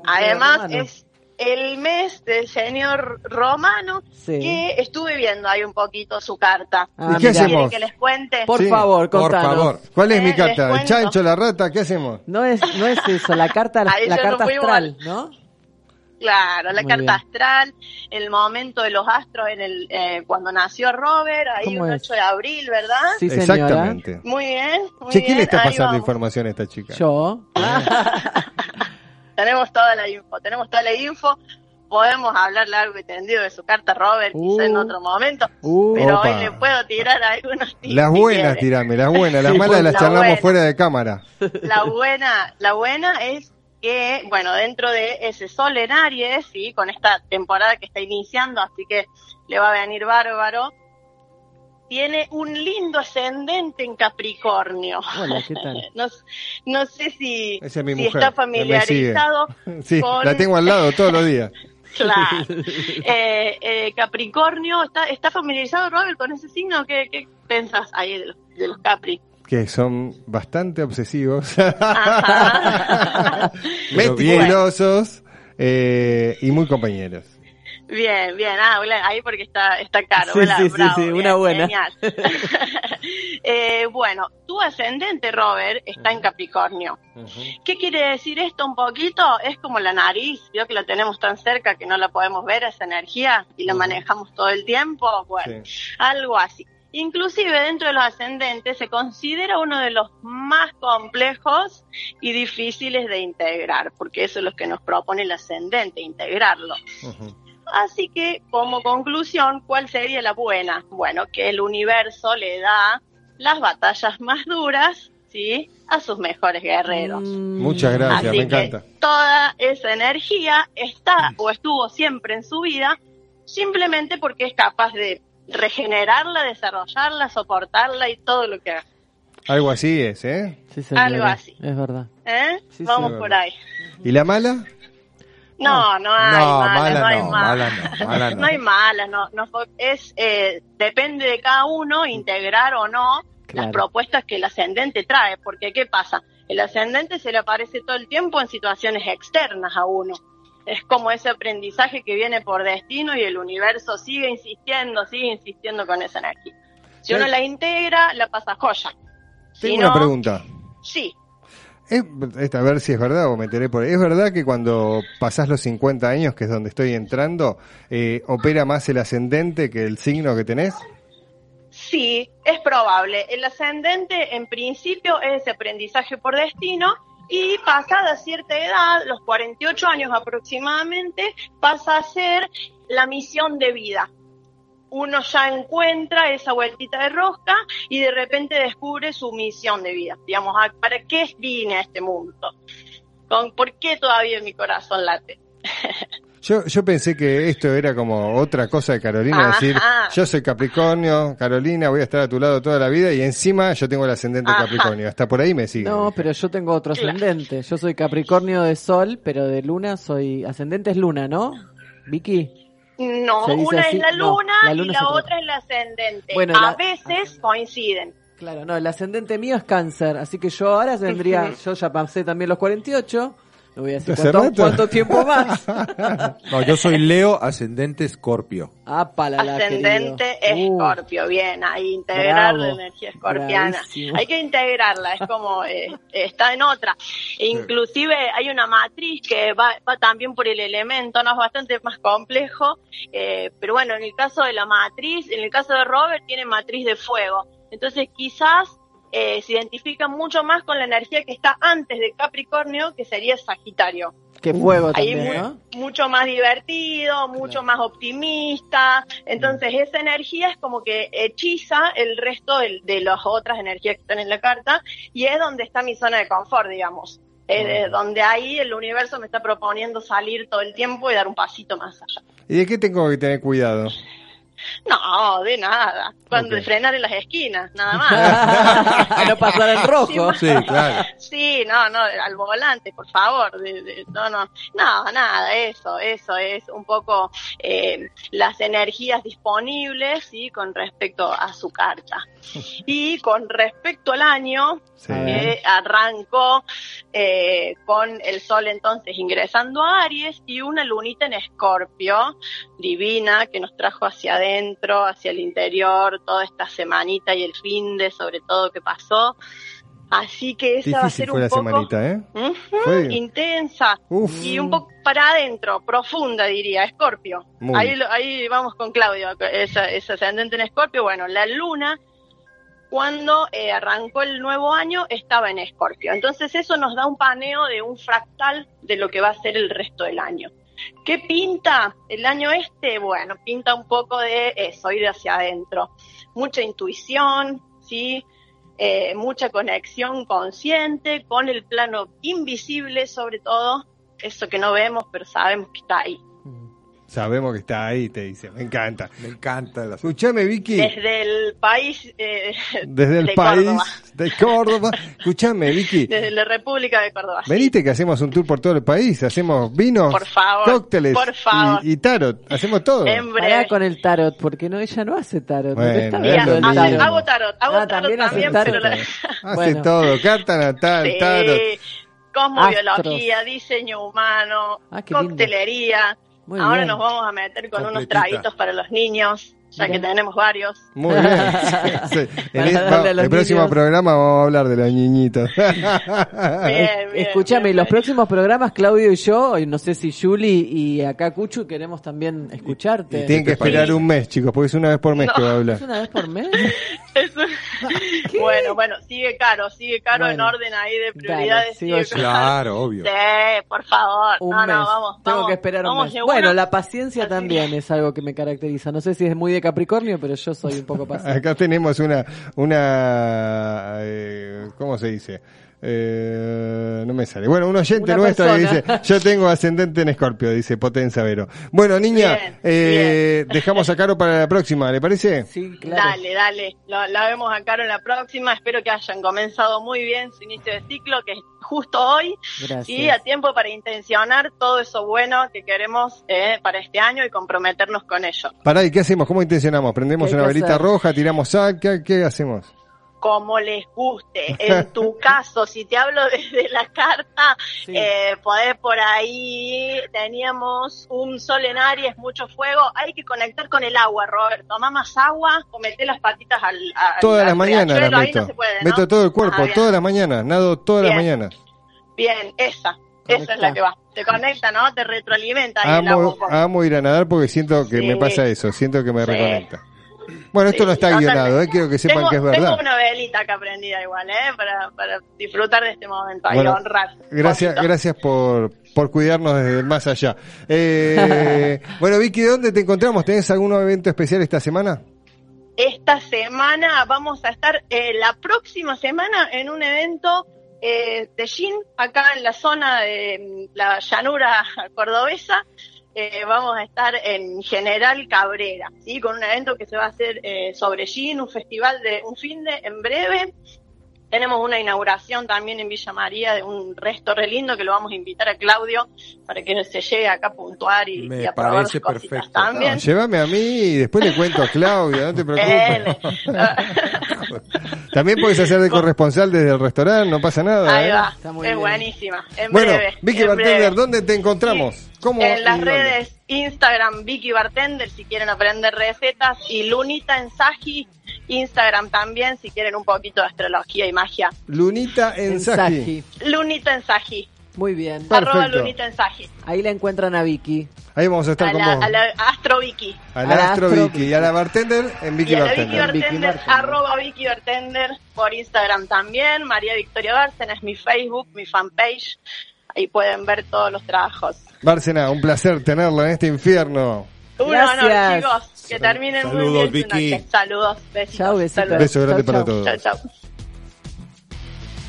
Además Romano. es el mes del señor Romano Sí. que estuve viendo ahí un poquito su carta. Ah, ¿Y qué hacemos? ¿Quieren que les cuente? Por Sí. favor, Por favor. ¿Cuál es Eh, mi carta? ¿El chancho, la rata? ¿Qué hacemos? No es, no es eso, la carta, la carta astral, ¿no? Claro, la Muy carta bien. astral, el momento de los astros en el eh, cuando nació Robert, ahí ¿Cómo un es? 8 de abril, ¿verdad? Sí, señora. Exactamente. Muy bien, muy Che, ¿quién le bien, está ahí pasando información a esta chica? Yo. Tenemos toda la info, tenemos toda la info. Podemos hablar largo y tendido de su carta, Robert, quizá en Uh. otro momento. Uh, pero Opa. hoy le puedo tirar algunos tips. Las buenas, tirame, las buenas. Las malas las la charlamos buena. fuera de cámara. La buena, la buena es que, bueno, dentro de ese sol en Aries, ¿sí? con esta temporada que está iniciando, así que le va a venir bárbaro, tiene un lindo ascendente en Capricornio. Hola, ¿qué tal? No, no sé si, Esa es mi si mujer. está familiarizado Sí, con... la tengo al lado todos los días. Claro. Eh, eh, Capricornio, ¿está, ¿está familiarizado Robert con ese signo? ¿Qué, qué pensás ahí de los, de los Capri? Que son bastante obsesivos. Meticulosos eh, y muy compañeros. Bien, bien, ah, hola, ahí porque está, está caro, Sí, hola, sí, sí, bravo, sí, bien, una buena. genial. Eh, bueno, tu ascendente, Robert, está en Capricornio. ¿Qué quiere decir esto un poquito? Es como la nariz, vio que la tenemos tan cerca que no la podemos ver, esa energía, y la manejamos todo el tiempo, bueno, algo así. Inclusive dentro de los ascendentes se considera uno de los más complejos y difíciles de integrar, porque eso es lo que nos propone el ascendente, integrarlo. Así que, como conclusión, ¿cuál sería la buena? Bueno, que el universo le da las batallas más duras, ¿sí? A sus mejores guerreros. Muchas gracias, Así me que encanta. toda esa energía está o estuvo siempre en su vida, simplemente porque es capaz de regenerarla, desarrollarla, soportarla y todo lo que haga. Algo así es, ¿eh? Sí, Algo así. Es verdad. ¿Eh? Sí, Vamos por ahí. ¿Y la mala? No, no hay No, malas, mala no hay no, malas. mala no, mala no. No hay malas, no, no es eh, depende de cada uno integrar o no Claro. las propuestas que el ascendente trae, porque qué pasa, el ascendente se le aparece todo el tiempo en situaciones externas a uno. Es como ese aprendizaje que viene por destino y el universo sigue insistiendo, sigue insistiendo con esa energía. Si uno la integra, la pasa joya. Tengo una pregunta. Sí, Es, esta, a ver si es verdad o me enteré por ahí. ¿Es verdad que cuando pasás los 50 años, que es donde estoy entrando, eh, opera más el ascendente que el signo que tenés? Sí, es probable. El ascendente en principio es aprendizaje por destino y pasada cierta edad, los 48 años aproximadamente, pasa a ser la misión de vida. Uno ya encuentra esa vueltita de rosca y de repente descubre su misión de vida. Digamos, ¿a- ¿para qué vine a este mundo? ¿Con, ¿Por qué todavía mi corazón late? Yo, yo pensé que esto era como otra cosa de Carolina, Ajá. decir, yo soy Capricornio, Carolina, voy a estar a tu lado toda la vida y encima yo tengo el ascendente Ajá. Capricornio. Hasta por ahí me sigue. No, pero yo tengo otro ascendente. Yo soy Capricornio de Sol, pero de Luna soy. Ascendente es Luna, ¿no? Vicky. No, ¿Se dice una así? es la No, luna, la luna y la otra. es la ascendente. Bueno, a la- veces coinciden. Claro, no, el ascendente mío es cáncer, así que yo ahora vendría, yo ya pasé también los 48, no voy a decir ¿Hace cuánto, tiempo más. No, yo soy Leo, ascendente Escorpio. Ah, para la Ascendente. Uh, Escorpio, bien, ahí integrar bravo, la energía escorpiana. bravísimo. Hay que integrarla, es como eh, está en otra. E inclusive hay una matriz que va, va también por el elemento, no es bastante más complejo, eh, pero bueno, en el caso de la matriz, en el caso de Robert tiene matriz de fuego. Entonces quizás eh, se identifica mucho más con la energía que está antes de Capricornio, que sería Sagitario. Que fuego Ahí también, mu- ¿no? mucho más divertido, mucho más optimista. Entonces esa energía es como que hechiza el resto del- de, las otras energías que están en la carta y es donde está mi zona de confort, digamos. Es de donde ahí el universo me está proponiendo salir todo el tiempo y dar un pasito más allá. ¿Y de qué tengo que tener cuidado? No, de nada. Cuando frenar en las esquinas, nada más. A no pasar en rojo. Sí, claro. Sí, no, no, al volante, por favor. de- de- no, no, no, nada, eso, eso es un poco eh, las energías disponibles, sí, con respecto a su carta. Y con respecto al año, Sí. que arrancó eh, con el sol entonces ingresando a Aries y una lunita en Escorpio, divina, que nos trajo hacia adentro, hacia el interior, toda esta semanita y el fin de sobre todo que pasó. Así que esa va a ser fue un la poco semanita, ¿eh? Ujú, Fue- intensa Uf. y un poco para adentro, profunda diría, Escorpio. Ahí, ahí vamos con Claudio, esa, esa ascendente en Escorpio. Bueno, la luna cuando eh, arrancó el nuevo año estaba en Escorpio. Entonces eso nos da un paneo de un fractal de lo que va a ser el resto del año. ¿Qué pinta el año este? Bueno, pinta un poco de eso, ir hacia adentro. Mucha intuición, ¿sí? Eh, mucha conexión consciente con el plano invisible, sobre todo, eso que no vemos, pero sabemos que está ahí. Sabemos que está ahí, te dice. Me encanta. Me encanta la Escuchame, Vicky. Desde el país eh, Desde el de país Córdoba, de Córdoba. Escuchame, Vicky. desde la República de Córdoba. Venite que hacemos un tour por todo el país. Hacemos vinos, Por favor, cócteles por favor. Y, y tarot. Hacemos todo. Breve. con el tarot, porque no ella no hace tarot. ¿no? Bueno, ¿Qué está del mismo. tarot? Hago tarot, hago Ah, tarot también también, hace pero tarot. la- Hace Bueno. todo. Carta natal, Sí, tarot. cosmobiología, diseño humano, Ah, coctelería. Muy Ahora bien. nos vamos a meter con unos traguitos para los niños, ya que tenemos varios. Muy bien. Sí. En el, próximo programa vamos a hablar de los niñitos. Bien, bien, Escúchame, los bien. próximos programas, Claudio y yo, y no sé si Julie y acá Cuchu, queremos también escucharte. Y tienen que esperar un mes, chicos, porque es una vez por mes No. que va a hablar. ¿Es una vez por mes? Bueno, bueno, sigue caro, sigue caro Bueno. en orden ahí de Dale, prioridades. sigo sigue yo. caro. Claro, obvio. Sí, por favor. Un no, mes. no, vamos, Tengo vamos, que esperar un mes. Bueno, una. la paciencia también es algo que me caracteriza. No sé si es muy de Capricornio, pero yo soy un poco paciente. Acá tenemos una, una, eh, ¿cómo se dice? Eh, no me sale. Bueno, un oyente Una nuestro que dice, yo tengo ascendente en Escorpio, dice Potenza Vero. Bueno, niña, Bien, eh, dejamos a Caro para la próxima, ¿le parece? Sí, claro. Dale, dale. Lo- la vemos a Caro en la próxima. Espero que hayan comenzado muy bien su inicio de ciclo, que es justo hoy. Gracias. Y a tiempo para intencionar todo eso bueno que queremos eh, para este año y comprometernos con ello. Pará, ¿y qué hacemos? ¿Cómo intencionamos? ¿Prendemos ¿Qué hay una velita hacer? roja? ¿Tiramos sal? ¿Qué, qué hacemos? Como les guste. En tu caso, si te hablo desde la carta, Sí. eh, podés por ahí, teníamos un sol en Aries, mucho fuego. Hay que conectar con el agua, Robert. Toma más agua o mete las patitas al. al- Todas las mañanas Ahí meto. no puede, ¿no? Meto todo el cuerpo, Ah, todas las mañanas, nado todas las mañanas. Bien, esa. Esa es la que va. Te conecta, ¿no? Te retroalimenta ahí el agua Amo, amo ir a nadar porque siento que Sí. me pasa eso, siento que me Sí. reconecta. Bueno, esto Sí, no está guionado, eh, quiero que sepan tengo, que es verdad. Tengo una velita acá prendida igual, ¿eh? Para, para disfrutar de este momento y honrar. Gracias, poquito. gracias por, por cuidarnos desde más allá. Eh, bueno, Vicky, ¿dónde te encontramos? ¿Tenés algún evento especial esta semana? Esta semana vamos a estar eh, la próxima semana en un evento eh, de gin acá en la zona de mm, la llanura cordobesa. Eh, vamos a estar en General Cabrera, ¿sí? con un evento que se va a hacer eh, sobre gin, un festival de un fin de en breve. Tenemos una inauguración también en Villa María de un resto re lindo que lo vamos a invitar a Claudio para que se llegue acá a puntuar y, Me y a probar parece perfecto. también. No, llévame a mí y después le cuento a Claudia, no te preocupes. También puedes hacer de corresponsal desde el restaurante, no pasa nada. Ahí ¿eh? va, es buenísima. En Bueno, breve, Vicky en Bartender, breve. ¿dónde te encontramos? ¿Cómo En las dónde? redes Instagram Vicky Bartender si quieren aprender recetas y Lunita Ensaji Instagram también si quieren un poquito de astrología y magia. Lunita Ensaji. Ensaji. Lunita Ensaji. Muy bien. Arroba Lunita Ensaji. Ahí la encuentran a Vicky. Ahí vamos a estar A con la, vos. a la Astro Vicky. A la Astro Vicky y a la Bartender en Vicky y a la Vicky Bartender. Bartender, arroba Vicky Bartender por Instagram también. María Victoria Bárcena es mi Facebook, mi fanpage. Ahí pueden ver todos los trabajos. Bárcena, un placer tenerla en este infierno. Un Gracias. honor, chicos. Que terminen muy Saludos, bien su Vicky. noche. Saludos. Besitos. Chau, besitos. Saludos. Beso grande Chau, para chau. todos. Chau, chau.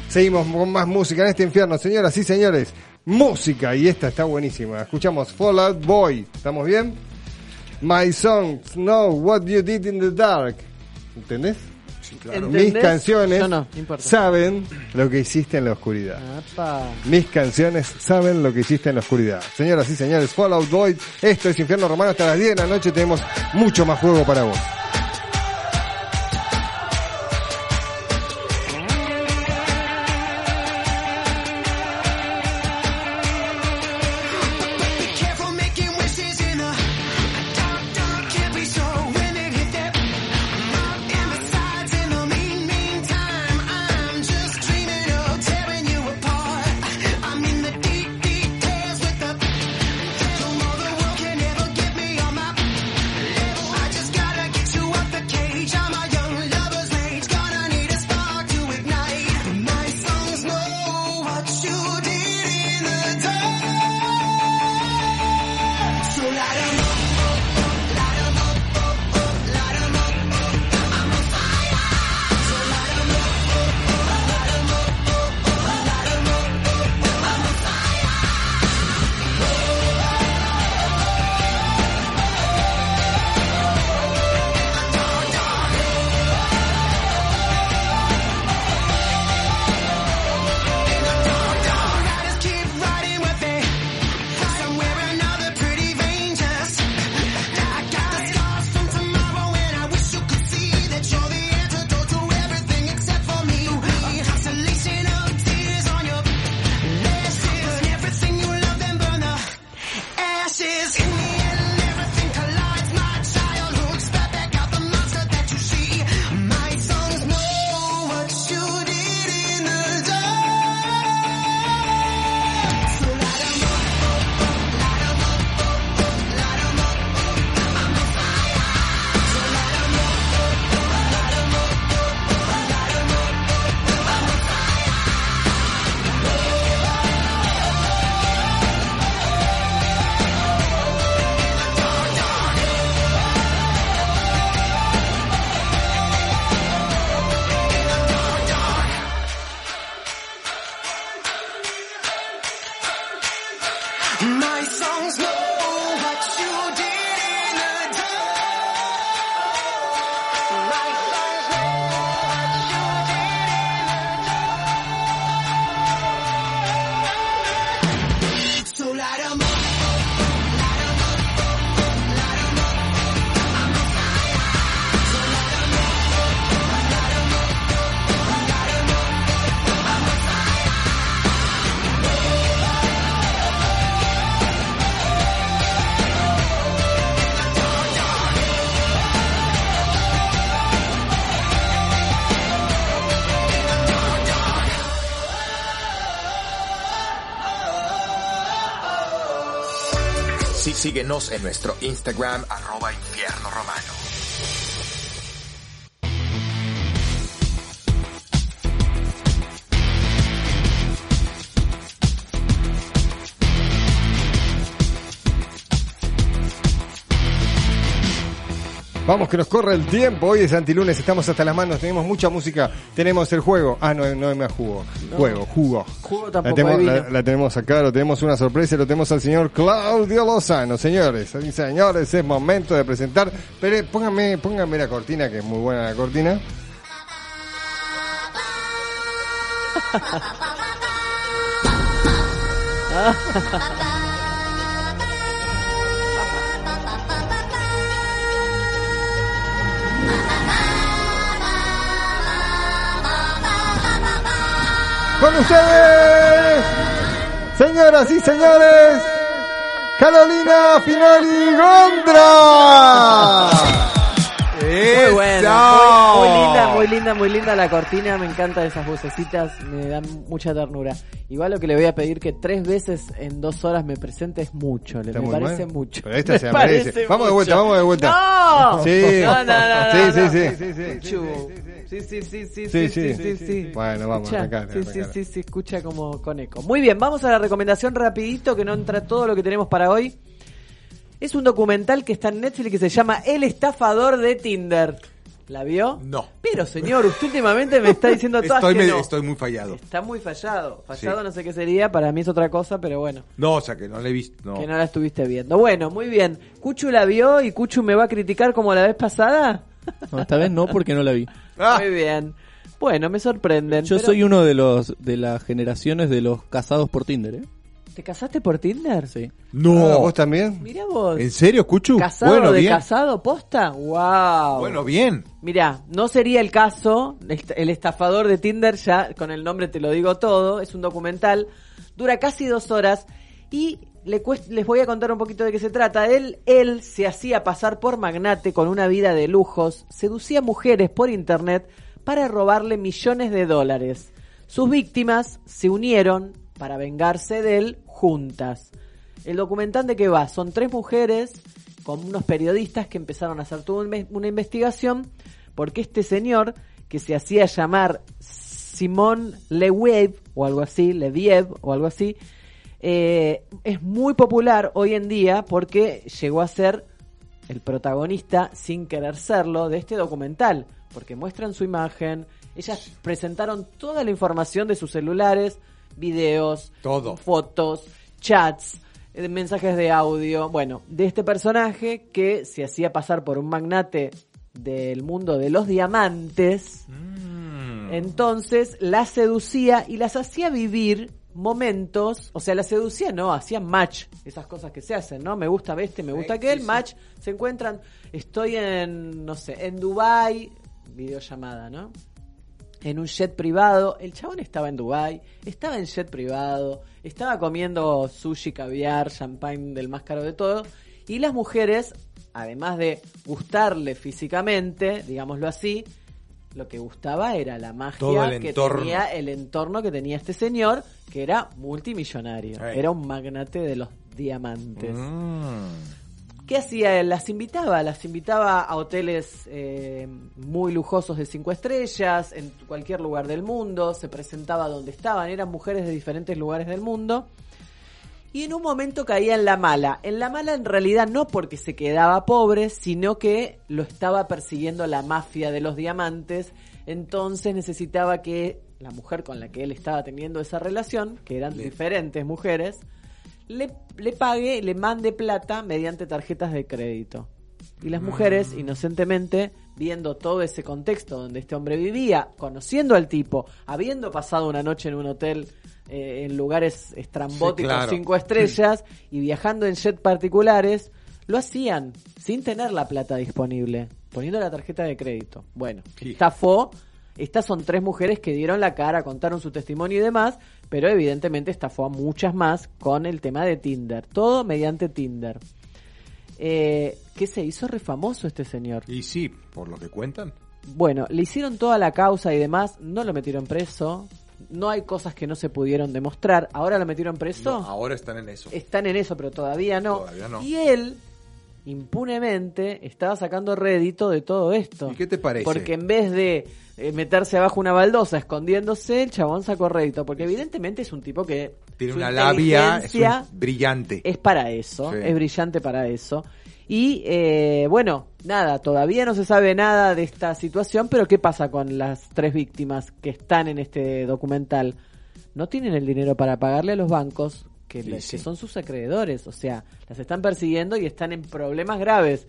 Seguimos con más música en este infierno, señoras y señores. Música, y esta está buenísima. Escuchamos Fallout Boy. ¿Estamos bien? My songs know what you did in the dark. ¿Entendés? Claro. Mis canciones no, no saben lo que hiciste en la oscuridad. Apa. Mis canciones saben lo que hiciste en la oscuridad. Señoras y señores, Fallout Boy, esto es Infierno Romano hasta las 10 de la noche. Tenemos mucho más juego para vos. So light en nuestro Instagram, Vamos que nos corre el tiempo. Hoy es antilunes, estamos hasta las manos, tenemos mucha música, tenemos el juego. Ah, no, no más jugo. No. Juego, jugo. Jugo La tampoco tenemos, la, vino. la tenemos acá, lo tenemos una sorpresa, lo tenemos al señor Claudio Lozano, señores. Señores, es momento de presentar. Pero eh, pónganme, pónganme la cortina, que es muy buena la cortina. Con ustedes, señoras y señores, Carolina Finoli Gondra. Muy buena, muy, muy linda, muy linda, muy linda la cortina, me encantan esas vocecitas, me dan mucha ternura. Igual lo que le voy a pedir que tres veces en dos horas me presente es mucho, le me parece mal. mucho. Pero esta Me se parece Vamos de vuelta, vamos de vuelta. ¡No! Sí. No, no, no, Sí, no, sí, no. sí, sí, sí. Chu. Sí, sí, sí, sí, Sí, sí, sí. sí, sí, sí. Bueno, vamos, arrancale, Sí, sí, sí, sí, escucha como con eco. Muy bien, vamos a la recomendación rapidito que no entra todo lo que tenemos para hoy. Es un documental que está en Netflix que se llama El estafador de Tinder. ¿La vio? No. Pero señor, usted últimamente me está diciendo todas Estoy, que medio- no. estoy muy fallado. Está muy fallado. Fallado Sí. no sé qué sería, para mí es otra cosa, pero bueno, No, o sea que no le he visto. No. que no la estuviste viendo. Bueno, muy bien. Cuchu la vio y Cuchu me va a criticar como la vez pasada. No, esta vez no, porque no la vi. Muy bien. Bueno, me sorprenden. Yo pero- soy uno de los de las generaciones de los casados por Tinder, ¿eh? ¿Te casaste por Tinder? Sí. No. Ah, ¿Vos también? Mira vos. ¿En serio, Cuchu? ¿Casado bueno, de bien. casado posta? ¡Wow! Bueno, bien. Mira, no sería el caso. El estafador de Tinder, ya con el nombre te lo digo todo. Es un documental. Dura casi dos horas. Y le les voy a contar un poquito de qué se trata. Él, él se hacía pasar por magnate con una vida de lujos. Seducía mujeres por internet para robarle millones de dólares. Sus víctimas se unieron para vengarse de él juntas. El documental de qué va? Son tres mujeres con unos periodistas que empezaron a hacer una investigación porque este señor que se hacía llamar Simón Lewiev o algo así, Leviev o algo así, eh, es muy popular hoy en día porque llegó a ser el protagonista, sin querer serlo, de este documental, porque muestran su imagen, ellas presentaron toda la información de sus celulares, videos, Todo. fotos, chats, eh, mensajes de audio, bueno, de este personaje que se hacía pasar por un magnate del mundo de los diamantes, entonces las seducía y las hacía vivir momentos, o sea, las seducía, no, hacían match, esas cosas que se hacen, ¿no? Me gusta este, me gusta aquel, match, se encuentran, estoy en, no sé, en Dubai, videollamada, ¿no? En un jet privado, el chabón estaba en Dubai, estaba en jet privado, estaba comiendo sushi, caviar, champagne del más caro de todo, y las mujeres, además de gustarle físicamente, digámoslo así, lo que gustaba era la magia que tenía el entorno que tenía este señor, que era multimillonario, era un magnate de los diamantes. Mm. ¿Qué hacía él? Las invitaba, las invitaba a hoteles eh, muy lujosos de cinco estrellas, en cualquier lugar del mundo, se presentaba donde estaban, eran mujeres de diferentes lugares del mundo. Y en un momento caía en la mala. En la mala en realidad no porque se quedaba pobre, sino que lo estaba persiguiendo la mafia de los diamantes. Entonces necesitaba que la mujer con la que él estaba teniendo esa relación, que eran diferentes mujeres, le, le pague, le mande plata mediante tarjetas de crédito. Y las mujeres, inocentemente, viendo todo ese contexto donde este hombre vivía, conociendo al tipo, habiendo pasado una noche en un hotel eh, en lugares estrambóticos, Sí, claro. cinco estrellas, y viajando en jet particulares, lo hacían sin tener la plata disponible, poniendo la tarjeta de crédito. Bueno, estafó. Estas son tres mujeres que dieron la cara, contaron su testimonio y demás, pero evidentemente estafó a muchas más con el tema de Tinder. Todo mediante Tinder. Eh, ¿Qué se hizo refamoso este señor? Y sí, por lo que cuentan. Bueno, le hicieron toda la causa y demás, no lo metieron preso, no hay cosas que no se pudieron demostrar, ahora lo metieron preso. No, ahora están en eso. Están en eso, pero todavía no. Todavía no. Y él, impunemente, estaba sacando rédito de todo esto. ¿Y qué te parece? Porque en vez de eh, meterse abajo una baldosa escondiéndose, el chabón sacó rédito. Porque evidentemente es un tipo que... Tiene una labia es un brillante. es para eso, Sí. es brillante para eso. Y eh, bueno, nada, todavía no se sabe nada de esta situación, pero ¿qué pasa con las tres víctimas que están en este documental? No tienen el dinero para pagarle a los bancos que, le- que son sus acreedores, o sea, las están persiguiendo y están en problemas graves.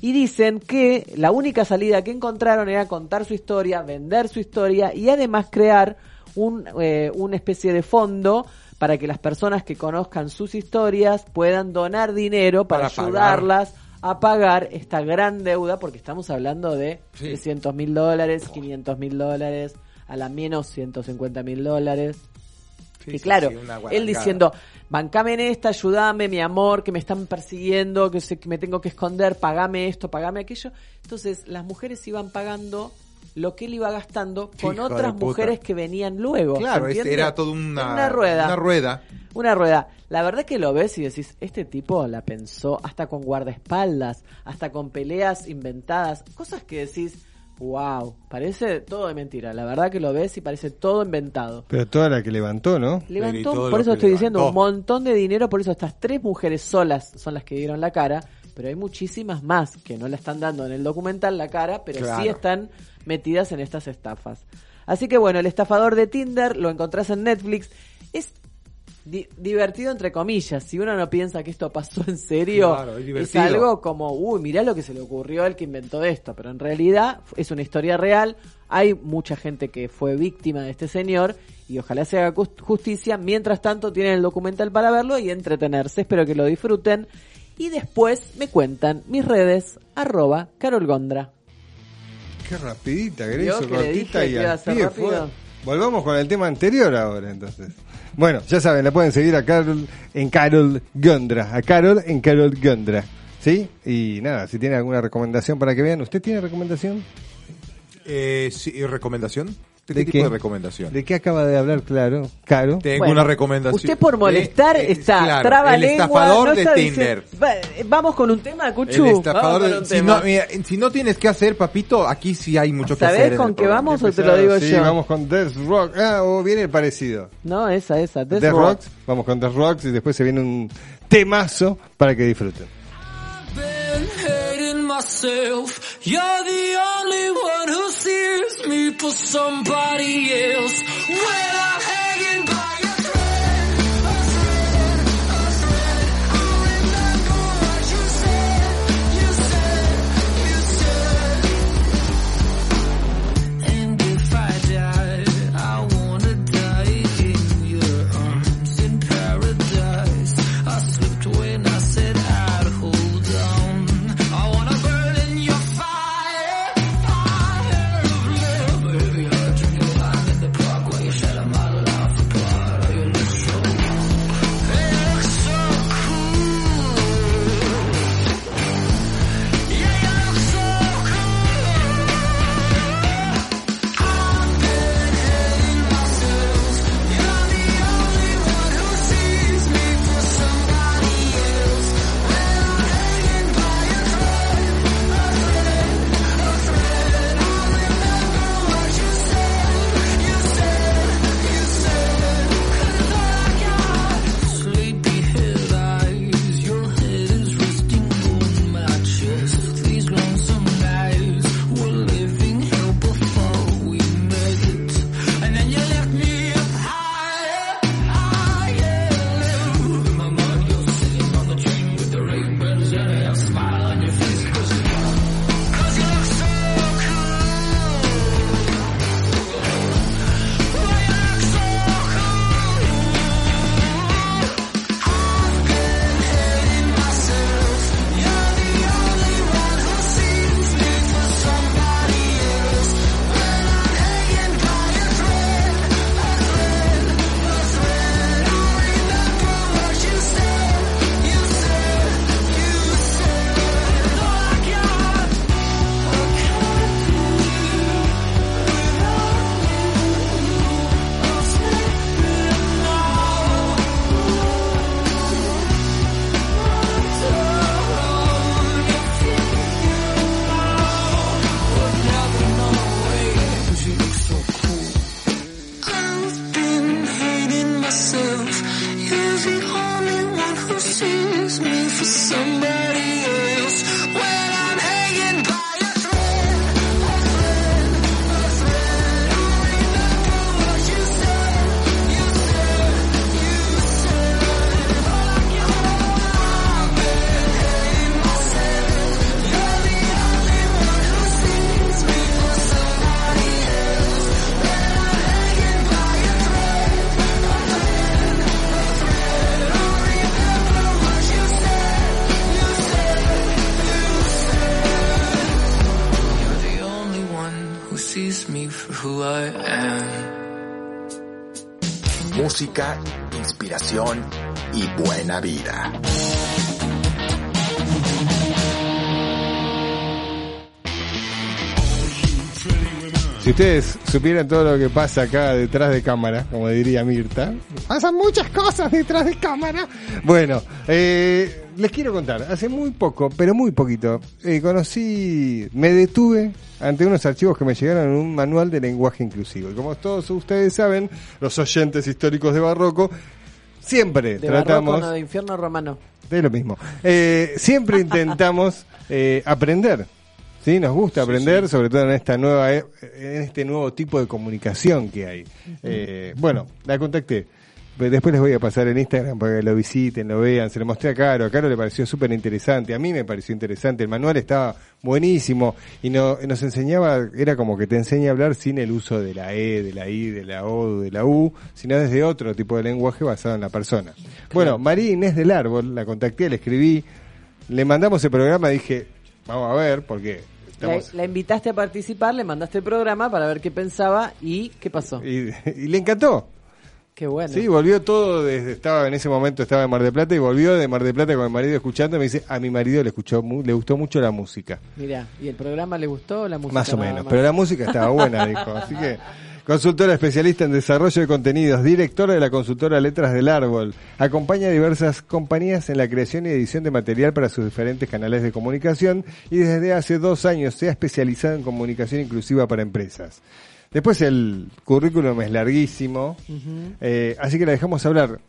Y dicen que la única salida que encontraron era contar su historia, vender su historia y además crear un, eh, una especie de fondo para que las personas que conozcan sus historias puedan donar dinero para, Para pagar. ayudarlas a pagar esta gran deuda, porque estamos hablando de Sí. 300 mil dólares, 500 mil dólares, a la menos 150 mil dólares. Sí, y claro, sí, él diciendo, bancame en esta, ayúdame, mi amor, que me están persiguiendo, que, sé que me tengo que esconder, pagame esto, pagame aquello. Entonces, las mujeres iban pagando lo que él iba gastando con Hijo otras mujeres que venían luego. Claro, ¿se este era toda una, una rueda. Una rueda. Una rueda. La verdad que lo ves y decís, este tipo la pensó hasta con guardaespaldas, hasta con peleas inventadas, cosas que decís, wow, parece todo de mentira. La verdad que lo ves y parece todo inventado. Pero toda la que levantó, ¿no? Levantó, por eso estoy diciendo, un montón de dinero, por eso estas tres mujeres solas son las que dieron la cara, pero hay muchísimas más que no la están dando en el documental la cara, pero Claro. sí están metidas en estas estafas. Así que bueno, el estafador de Tinder lo encontrás en Netflix. Es di- divertido entre comillas. Si uno no piensa que esto pasó en serio, Claro, es algo como, uy, mirá lo que se le ocurrió al que inventó esto. Pero en realidad es una historia real. Hay mucha gente que fue víctima de este señor y ojalá se haga justicia. Mientras tanto, tienen el documental para verlo y entretenerse. Espero que lo disfruten. Y después me cuentan mis redes, arroba Carol Gondra. Qué rapidita, le cortita y al pie rápido. fue. Volvamos con el tema anterior ahora, entonces. Bueno, ya saben, la pueden seguir a Carol en Carol Gondra. A Carol en Carol Gondra. ¿Sí? Y nada, si tiene alguna recomendación para que vean. ¿Usted tiene recomendación? Eh, sí, ¿y ¿Recomendación? ¿De, ¿De qué, qué? tipo de recomendación? ¿De qué acaba de hablar, claro? Caro. Tengo Bueno, una recomendación. Usted por molestar Eh, está claro, traba el lengua, estafador no de Tinder. Va- Vamos con un tema, Cuchu. El estafador de- si, tema. no, mira, si no tienes que hacer, papito, aquí sí hay mucho que hacer. ¿Sabés con qué vamos o te lo digo sí, yo? vamos con Death Rock. Ah, o viene el parecido. No, esa, esa. Death Death Rock. Rocks. Vamos con Death Rocks y después se viene un temazo para que disfruten. been hating myself. You're the only one who sees me for somebody else. When I'm ustedes supieran todo lo que pasa acá detrás de cámara, como diría Mirta, pasan muchas cosas detrás de cámara. Bueno, eh, les quiero contar, hace muy poco, pero muy poquito, eh, conocí, me detuve ante unos archivos que me llegaron en un manual de lenguaje inclusivo. Y como todos ustedes saben, los oyentes históricos de Barroco, siempre De tratamos... barroco, no, de infierno romano. Es lo mismo. Eh, siempre intentamos eh, aprender. ¿Sí? Nos gusta aprender, sobre todo en esta nueva e- en este nuevo tipo de comunicación que hay. Eh, bueno, la contacté. Después les voy a pasar en Instagram para que lo visiten, lo vean. Se lo mostré a Caro. A Caro le pareció súper interesante. A mí me pareció interesante. El manual estaba buenísimo. Y no, nos enseñaba, era como que te enseña a hablar sin el uso de la E, de la I, de la O, de la U, sino desde otro tipo de lenguaje basado en la persona. Bueno, María Inés del Árbol, la contacté, le escribí, le mandamos el programa, dije, vamos a ver, porque La, la invitaste a participar, le mandaste el programa para ver qué pensaba y qué pasó. Y, y le encantó. Qué bueno. Sí, volvió todo desde, estaba en ese momento estaba en Mar del Plata y volvió de Mar del Plata con mi marido escuchando y me dice, a mi marido le escuchó le gustó mucho la música. Mira, ¿y el programa le gustó la música? Más o menos, más? pero la música estaba buena, dijo. Así que, consultora especialista en desarrollo de contenidos, directora de la consultora Letras del Árbol, acompaña a diversas compañías en la creación y edición de material para sus diferentes canales de comunicación y desde hace dos años se ha especializado en comunicación inclusiva para empresas. Después el currículum es larguísimo, eh, así que la dejamos hablar.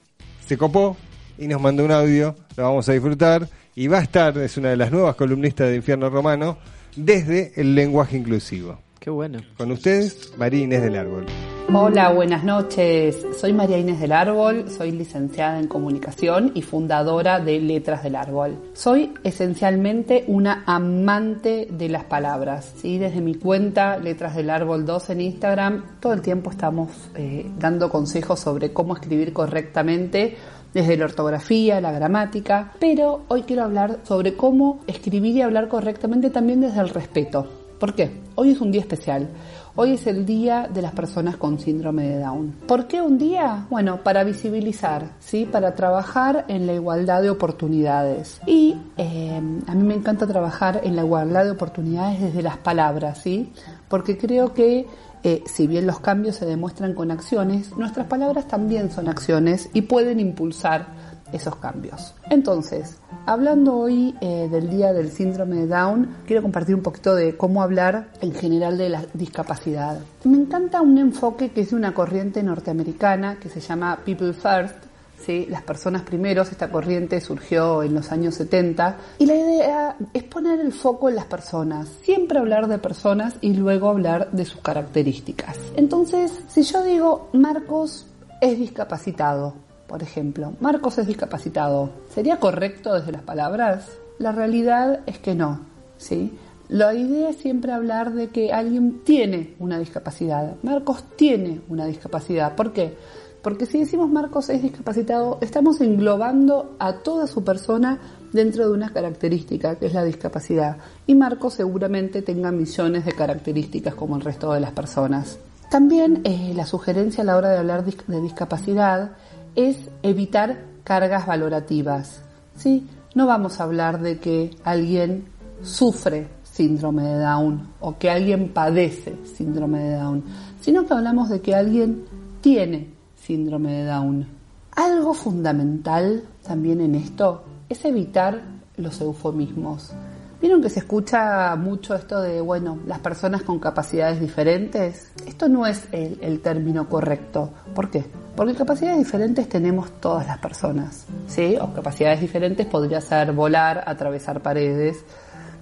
Se copó y nos mandó un audio, lo vamos a disfrutar y va a estar, es una de las nuevas columnistas de Infierno Romano, desde el lenguaje inclusivo. Qué bueno. Con ustedes, María Inés del Árbol. Hola, buenas noches. Soy María Inés del Árbol, soy licenciada en comunicación y fundadora de Letras del Árbol. Soy esencialmente una amante de las palabras. ¿sí? Desde mi cuenta Letras del Árbol 2 en Instagram, todo el tiempo estamos eh, dando consejos sobre cómo escribir correctamente desde la ortografía, la gramática, pero hoy quiero hablar sobre cómo escribir y hablar correctamente también desde el respeto. ¿Por qué? Hoy es un día especial. Hoy es el día de las personas con síndrome de Down. ¿Por qué un día? Bueno, para visibilizar, ¿sí? Para trabajar en la igualdad de oportunidades. Y eh, a mí me encanta trabajar en la igualdad de oportunidades desde las palabras, ¿sí? Porque creo que eh, si bien los cambios se demuestran con acciones, nuestras palabras también son acciones y pueden impulsar esos cambios. Entonces, hablando hoy eh, del Día del Síndrome de Down, quiero compartir un poquito de cómo hablar en general de la discapacidad. Me encanta un enfoque que es de una corriente norteamericana que se llama People First, ¿sí? las personas primeros, esta corriente surgió en los años 70 y la idea es poner el foco en las personas, siempre hablar de personas y luego hablar de sus características. Entonces, si yo digo Marcos es discapacitado, por ejemplo, Marcos es discapacitado, ¿sería correcto desde las palabras? La realidad es que no, ¿sí? La idea es siempre hablar de que alguien tiene una discapacidad. Marcos tiene una discapacidad. ¿Por qué? Porque si decimos Marcos es discapacitado, estamos englobando a toda su persona dentro de una característica, que es la discapacidad. Y Marcos seguramente tenga millones de características como el resto de las personas. También eh, la sugerencia a la hora de hablar de discapacidad es evitar cargas valorativas. ¿sí? No vamos a hablar de que alguien sufre síndrome de Down o que alguien padece síndrome de Down, sino que hablamos de que alguien tiene síndrome de Down. Algo fundamental también en esto es evitar los eufemismos. Vieron que se escucha mucho esto de, bueno, las personas con capacidades diferentes. Esto no es el, el término correcto. ¿Por qué? Porque capacidades diferentes tenemos todas las personas, ¿sí? O capacidades diferentes podría ser volar, atravesar paredes,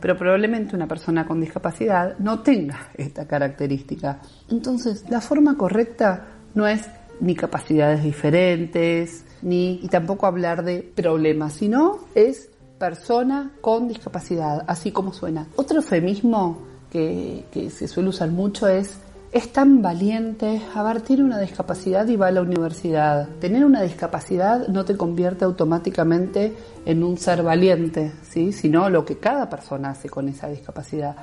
pero probablemente una persona con discapacidad no tenga esta característica. Entonces, la forma correcta no es ni capacidades diferentes, ni y tampoco hablar de problemas, sino es persona con discapacidad, así como suena. Otro eufemismo que, que se suele usar mucho es es tan valiente, a ver, tiene una discapacidad y va a la universidad. Tener una discapacidad no te convierte automáticamente en un ser valiente, ¿sí? sino lo que cada persona hace con esa discapacidad.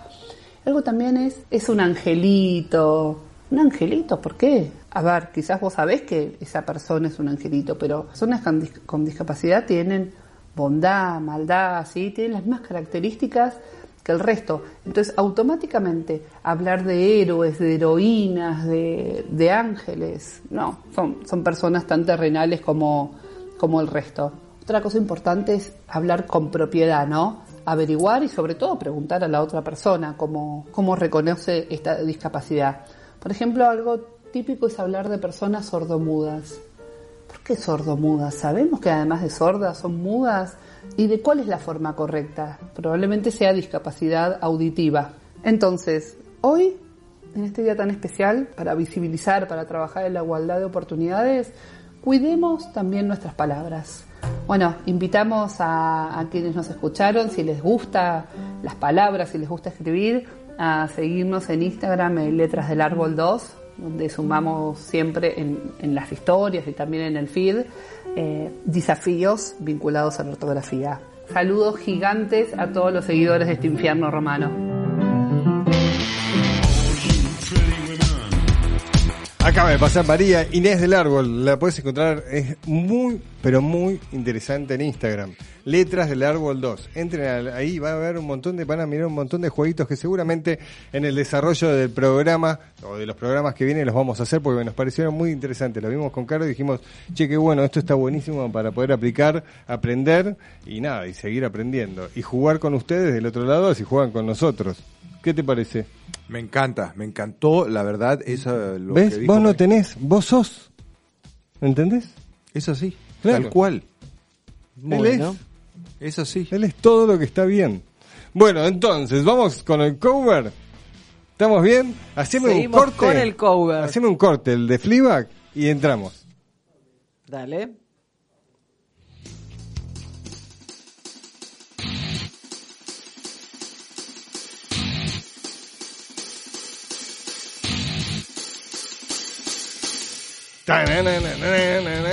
Algo también es, es un angelito, Un angelito, ¿por qué? A ver, quizás vos sabés que esa persona es un angelito, pero personas con discapacidad tienen bondad, maldad, ¿sí? Tienen las mismas características que el resto. Entonces, automáticamente, hablar de héroes, de heroínas, de, de ángeles, no, son, son personas tan terrenales como, como el resto. Otra cosa importante es hablar con propiedad, ¿no? Averiguar y sobre todo preguntar a la otra persona cómo, cómo reconoce esta discapacidad. Por ejemplo, algo típico es hablar de personas sordomudas. ¿Por qué sordomudas? Sabemos que además de sordas son mudas. ¿Y de cuál es la forma correcta? Probablemente sea discapacidad auditiva. Entonces, hoy, en este día tan especial, para visibilizar, para trabajar en la igualdad de oportunidades, cuidemos también nuestras palabras. Bueno, invitamos a, a quienes nos escucharon, si les gusta las palabras, si les gusta escribir, a seguirnos en Instagram en Letras del Árbol 2, donde sumamos siempre en, en las historias y también en el feed eh, desafíos vinculados a la ortografía. Saludos gigantes a todos los seguidores de este infierno romano. Acaba de pasar María Inés del Árbol, la puedes encontrar, es muy, pero muy interesante en Instagram. Letras del Árbol 2. Entren ahí, va a haber un montón de, van a mirar un montón de jueguitos que seguramente en el desarrollo del programa o de los programas que vienen los vamos a hacer porque nos parecieron muy interesantes. Lo vimos con Caro y dijimos, che, qué bueno, esto está buenísimo para poder aplicar, aprender y nada, y seguir aprendiendo. Y jugar con ustedes del otro lado si juegan con nosotros. ¿Qué te parece? Me encanta, me encantó, la verdad, eso lo ¿Ves? que dijo Vos no tenés, vos sos. ¿Entendés? Es así, Claro. tal cual. Él es. Es así. Él es todo lo que está bien. Bueno, entonces, vamos con el cover. ¿Estamos bien? Haceme un corte. con el cover. Haceme un corte, el de Fleabag, y entramos. Dale.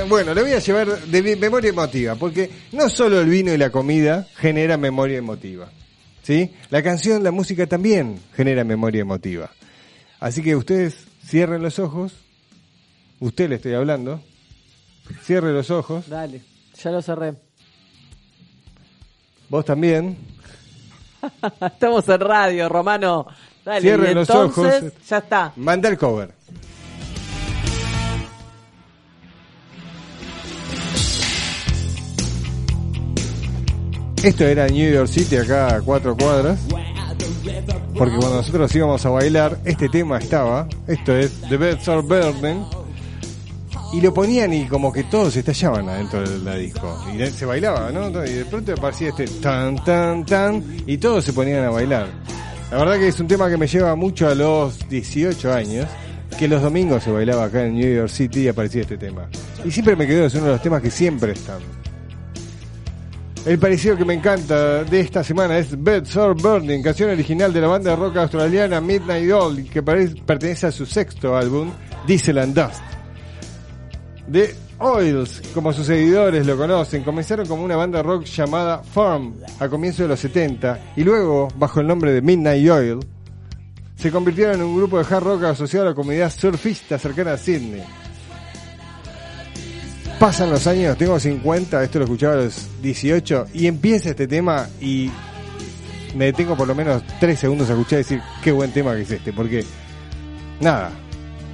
Bueno, le voy a llevar de memoria emotiva, porque no solo el vino y la comida genera memoria emotiva. ¿Sí? La canción, la música también genera memoria emotiva. Así que ustedes cierren los ojos. Usted le estoy hablando. Cierre los ojos. Dale, ya lo cerré. Vos también. Estamos en radio, Romano. Dale, Cierren los entonces, ojos. Ya está. Manda el cover. Esto era New York City, acá a cuatro cuadras. Porque cuando nosotros íbamos a bailar, este tema estaba. Esto es The Beds Are Burning. Y lo ponían y como que todos estallaban adentro de la disco. Y se bailaba, ¿no? Y de pronto aparecía este tan, tan, tan. Y todos se ponían a bailar. La verdad que es un tema que me lleva mucho a los 18 años. Que los domingos se bailaba acá en New York City y aparecía este tema. Y siempre me quedó, es uno de los temas que siempre están. El parecido que me encanta de esta semana es Beds Are Burning, canción original de la banda de rock australiana Midnight Oil, que pertenece a su sexto álbum, Diesel and Dust. The Oils, como sus seguidores lo conocen, comenzaron como una banda rock llamada Farm a comienzos de los 70 y luego, bajo el nombre de Midnight Oil, se convirtieron en un grupo de hard rock asociado a la comunidad surfista cercana a Sydney. Pasan los años, tengo 50, esto lo escuchaba a los 18 y empieza este tema y me detengo por lo menos 3 segundos a escuchar y decir qué buen tema que es este, porque nada,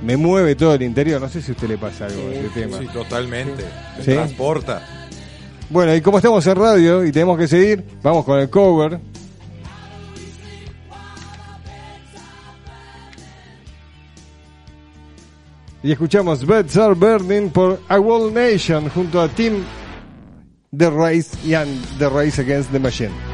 me mueve todo el interior, no sé si a usted le pasa algo con este tema. Sí, totalmente. Me ¿Sí? transporta. Bueno, y como estamos en radio y tenemos que seguir, vamos con el cover. Y escuchamos Beds Are Burning por A World Nation junto a Team The Race y The Race Against the Machine.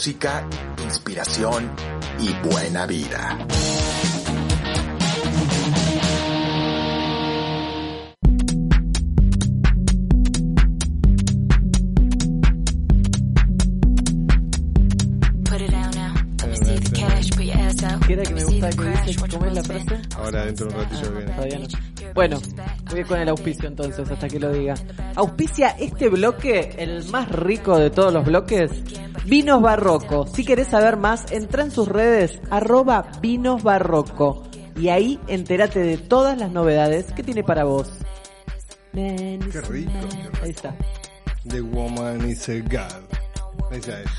Música, inspiración y buena vida. Queda que me gusta que dice, ¿cómo es la frase? Ahora dentro de un ratito viene. Todavía no. Bueno, voy con el auspicio entonces, hasta que lo diga. Auspicia este bloque, el más rico de todos los bloques, Vinos Barroco. Si querés saber más, entra en sus redes, arroba Vinos Barroco. Y ahí entérate de todas las novedades que tiene para vos. Qué rico. Ahí está. The woman is a god. Esa es.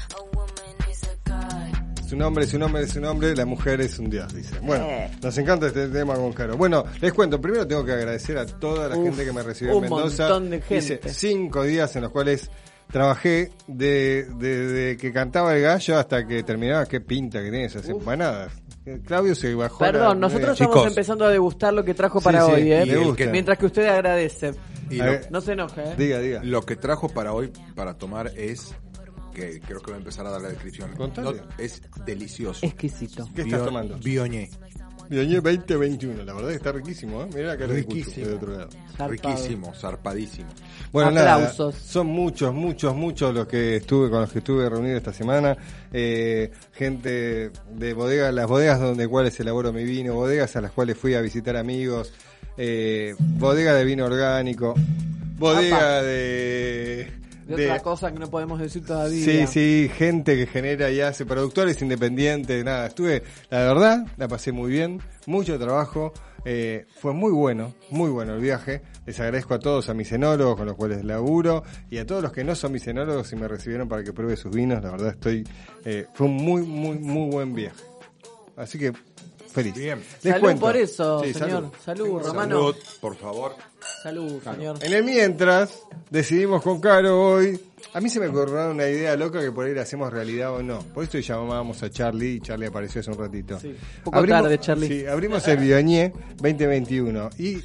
Su nombre, su nombre, su nombre, la mujer es un dios, dice. Bueno, Eh. nos encanta este tema con Caro. Bueno, les cuento, primero tengo que agradecer a toda la Uf, gente que me recibió en un Mendoza. montón de gente. Hice cinco días en los cuales trabajé de, de- de que cantaba el gallo hasta que terminaba. Qué pinta que tiene esas empanadas. Eh, Claudio se bajó. la- Perdón, nosotros estamos Chicos, empezando a degustar lo que trajo para sí, hoy, ¿eh? Mientras que usted agradece. Y lo- No se enoje, ¿eh? Diga, diga. Lo que trajo para hoy, para tomar, es que creo que voy a empezar a dar la descripción. No, es delicioso. Exquisito. ¿Qué estás Bio- tomando? Biogné. Biogné 2021, la verdad que está riquísimo, ¿eh? Mirá la cara de Riquísimo. del otro lado. Zarpado. Riquísimo, zarpadísimo. Bueno, nada, Aplausos. son muchos, muchos, muchos los que estuve con los que estuve reunido esta semana. Eh, gente de bodegas, las bodegas donde cuales elaboro mi vino, bodegas a las cuales fui a visitar amigos, eh, bodega de vino orgánico, bodega Apa. de, De, de- otra cosa que no podemos decir todavía. Sí, sí, gente que genera y hace productores independientes, nada, estuve, la verdad, la pasé muy bien, mucho trabajo, eh, fue muy bueno, muy bueno el viaje, les agradezco a todos, a mis enólogos con los cuales laburo y a todos los que no son mis enólogos y me recibieron para que pruebe sus vinos, la verdad estoy, eh, fue un muy, muy, muy buen viaje. Así que, feliz. Bien. Les salud cuento. por eso, Sí, señor. Salud, Romano. Salud, por favor. Salud, señor. En el mientras, decidimos con Caro hoy. A mí se me ocurrió una idea loca que por ahí la hacemos realidad o no. Por esto llamábamos a Charlie y Charlie apareció hace un ratito. Sí, poco tarde, Charlie. Sí, abrimos el Biogné 2021 y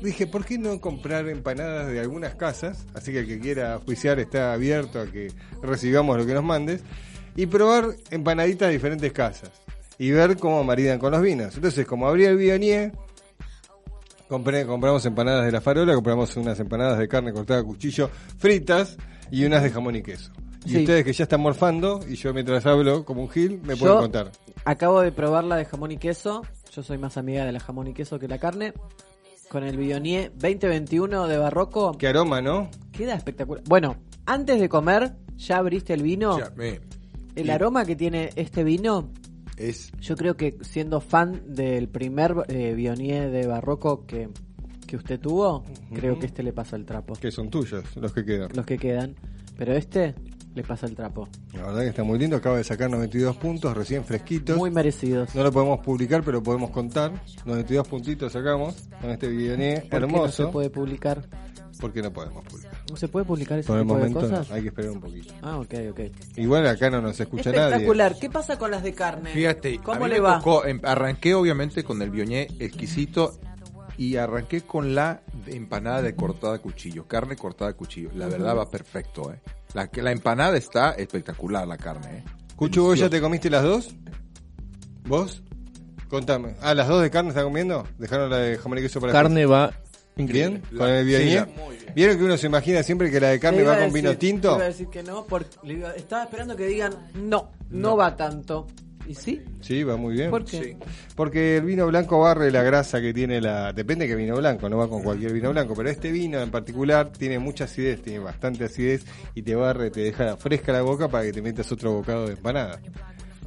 dije, ¿por qué no comprar empanadas de algunas casas? Así que el que quiera juiciar está abierto a que recibamos lo que nos mandes y probar empanaditas de diferentes casas y ver cómo maridan con los vinos. Entonces, como abrí el Biogné, Compré, compramos empanadas de la farola, compramos unas empanadas de carne cortada a cuchillo fritas y unas de jamón y queso. Y Sí. ustedes que ya están morfando y yo mientras hablo como un gil, me Yo pueden contar. Acabo de probar la de jamón y queso. Yo soy más amiga de la jamón y queso que la carne. Con el Bionier 2021 de Barroco. Qué aroma, ¿no? Queda espectacular. Bueno, antes de comer, ¿ya abriste el vino? Ya, me- El y aroma que tiene este vino, es yo creo que siendo fan del primer eh, Bionier de Barroco que, que usted tuvo, creo que este le pasa el trapo. Que son tuyos los que quedan. Los que quedan. Pero este le pasa el trapo. La verdad que está muy lindo, acaba de sacar 92 puntos, recién fresquitos. Muy merecidos. No lo podemos publicar, pero podemos contar. 92 puntitos sacamos con este ¿Por qué no hermoso. se puede publicar? ¿Por qué no podemos publicar? ¿No se puede publicar ese Por el tipo momento de no, hay que esperar un poquito. Ah, ok, ok. Igual acá no nos escucha nadie. Espectacular. ¿Qué pasa con las de carne? Fíjate, ¿Cómo a mí le me va? tocó, em, arranqué obviamente con el biogné exquisito y arranqué con la empanada de cortada a cuchillo, carne cortada a cuchillo. La verdad va perfecto, eh. La, que- la empanada está espectacular, la carne, eh. Cucho, ¿vos ya te comiste las dos? ¿Vos? Contame. Ah, ¿las dos de carne están comiendo? ¿Dejaron la de jamón y queso para Carne después? ¿Bien? ¿Con el Sí, biogné? la- ¿Vieron que uno se imagina siempre que la de carne va con vino tinto? Iba a decir que no, porque le iba- estaba esperando que digan no, no, va tanto. ¿Y sí? Sí, va muy bien. ¿Por qué? Sí. Porque el vino blanco barre la grasa que tiene la... Depende de qué vino blanco, no va con cualquier vino blanco, pero este vino en particular tiene mucha acidez, tiene bastante acidez y te barre, te deja fresca la boca para que te metas otro bocado de empanada.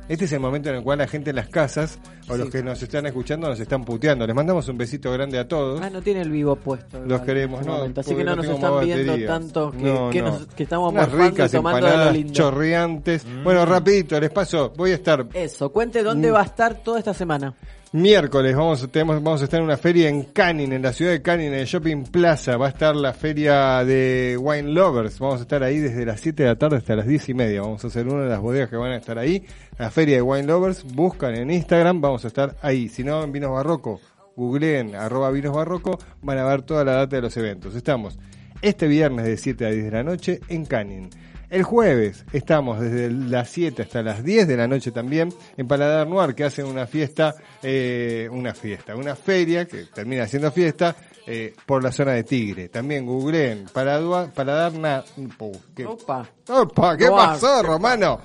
Este es el momento en el cual la gente en las casas o los que nos están escuchando nos están puteando. Les mandamos un besito grande a todos. Ah, no tiene el vivo puesto. Los queremos, este ¿no? Así que no, nos están viendo tanto que, No, que no. nos- que estamos Unas ricas de empanadas chorreantes. Bueno, rapidito, les paso. Voy a estar Eso, cuente dónde Mm. va a estar toda esta semana. Miércoles vamos, tenemos, vamos a estar en una feria en Canning, en la ciudad de Canning, en el Shopping Plaza. Va a estar la feria de Wine Lovers. Vamos a estar ahí desde las 7 de la tarde hasta las 10 y media. Vamos a hacer una de las bodegas que van a estar ahí. La feria de Wine Lovers. Buscan en Instagram, vamos a estar ahí. Si no, en Vinos Barroco, googleen arroba Vinos Barroco, van a ver toda la data de los eventos. Estamos este viernes de 7 a 10 de la noche en Canning. El jueves estamos desde las 7 hasta las 10 de la noche también en Paladar Noir, que hacen una fiesta, eh, una fiesta, una feria que termina siendo fiesta eh, por la zona de Tigre. También googleen Paladua- Paladar Na- Pu, ¿qué? Opa. Opa, ¿qué Noir. pasó, Romano?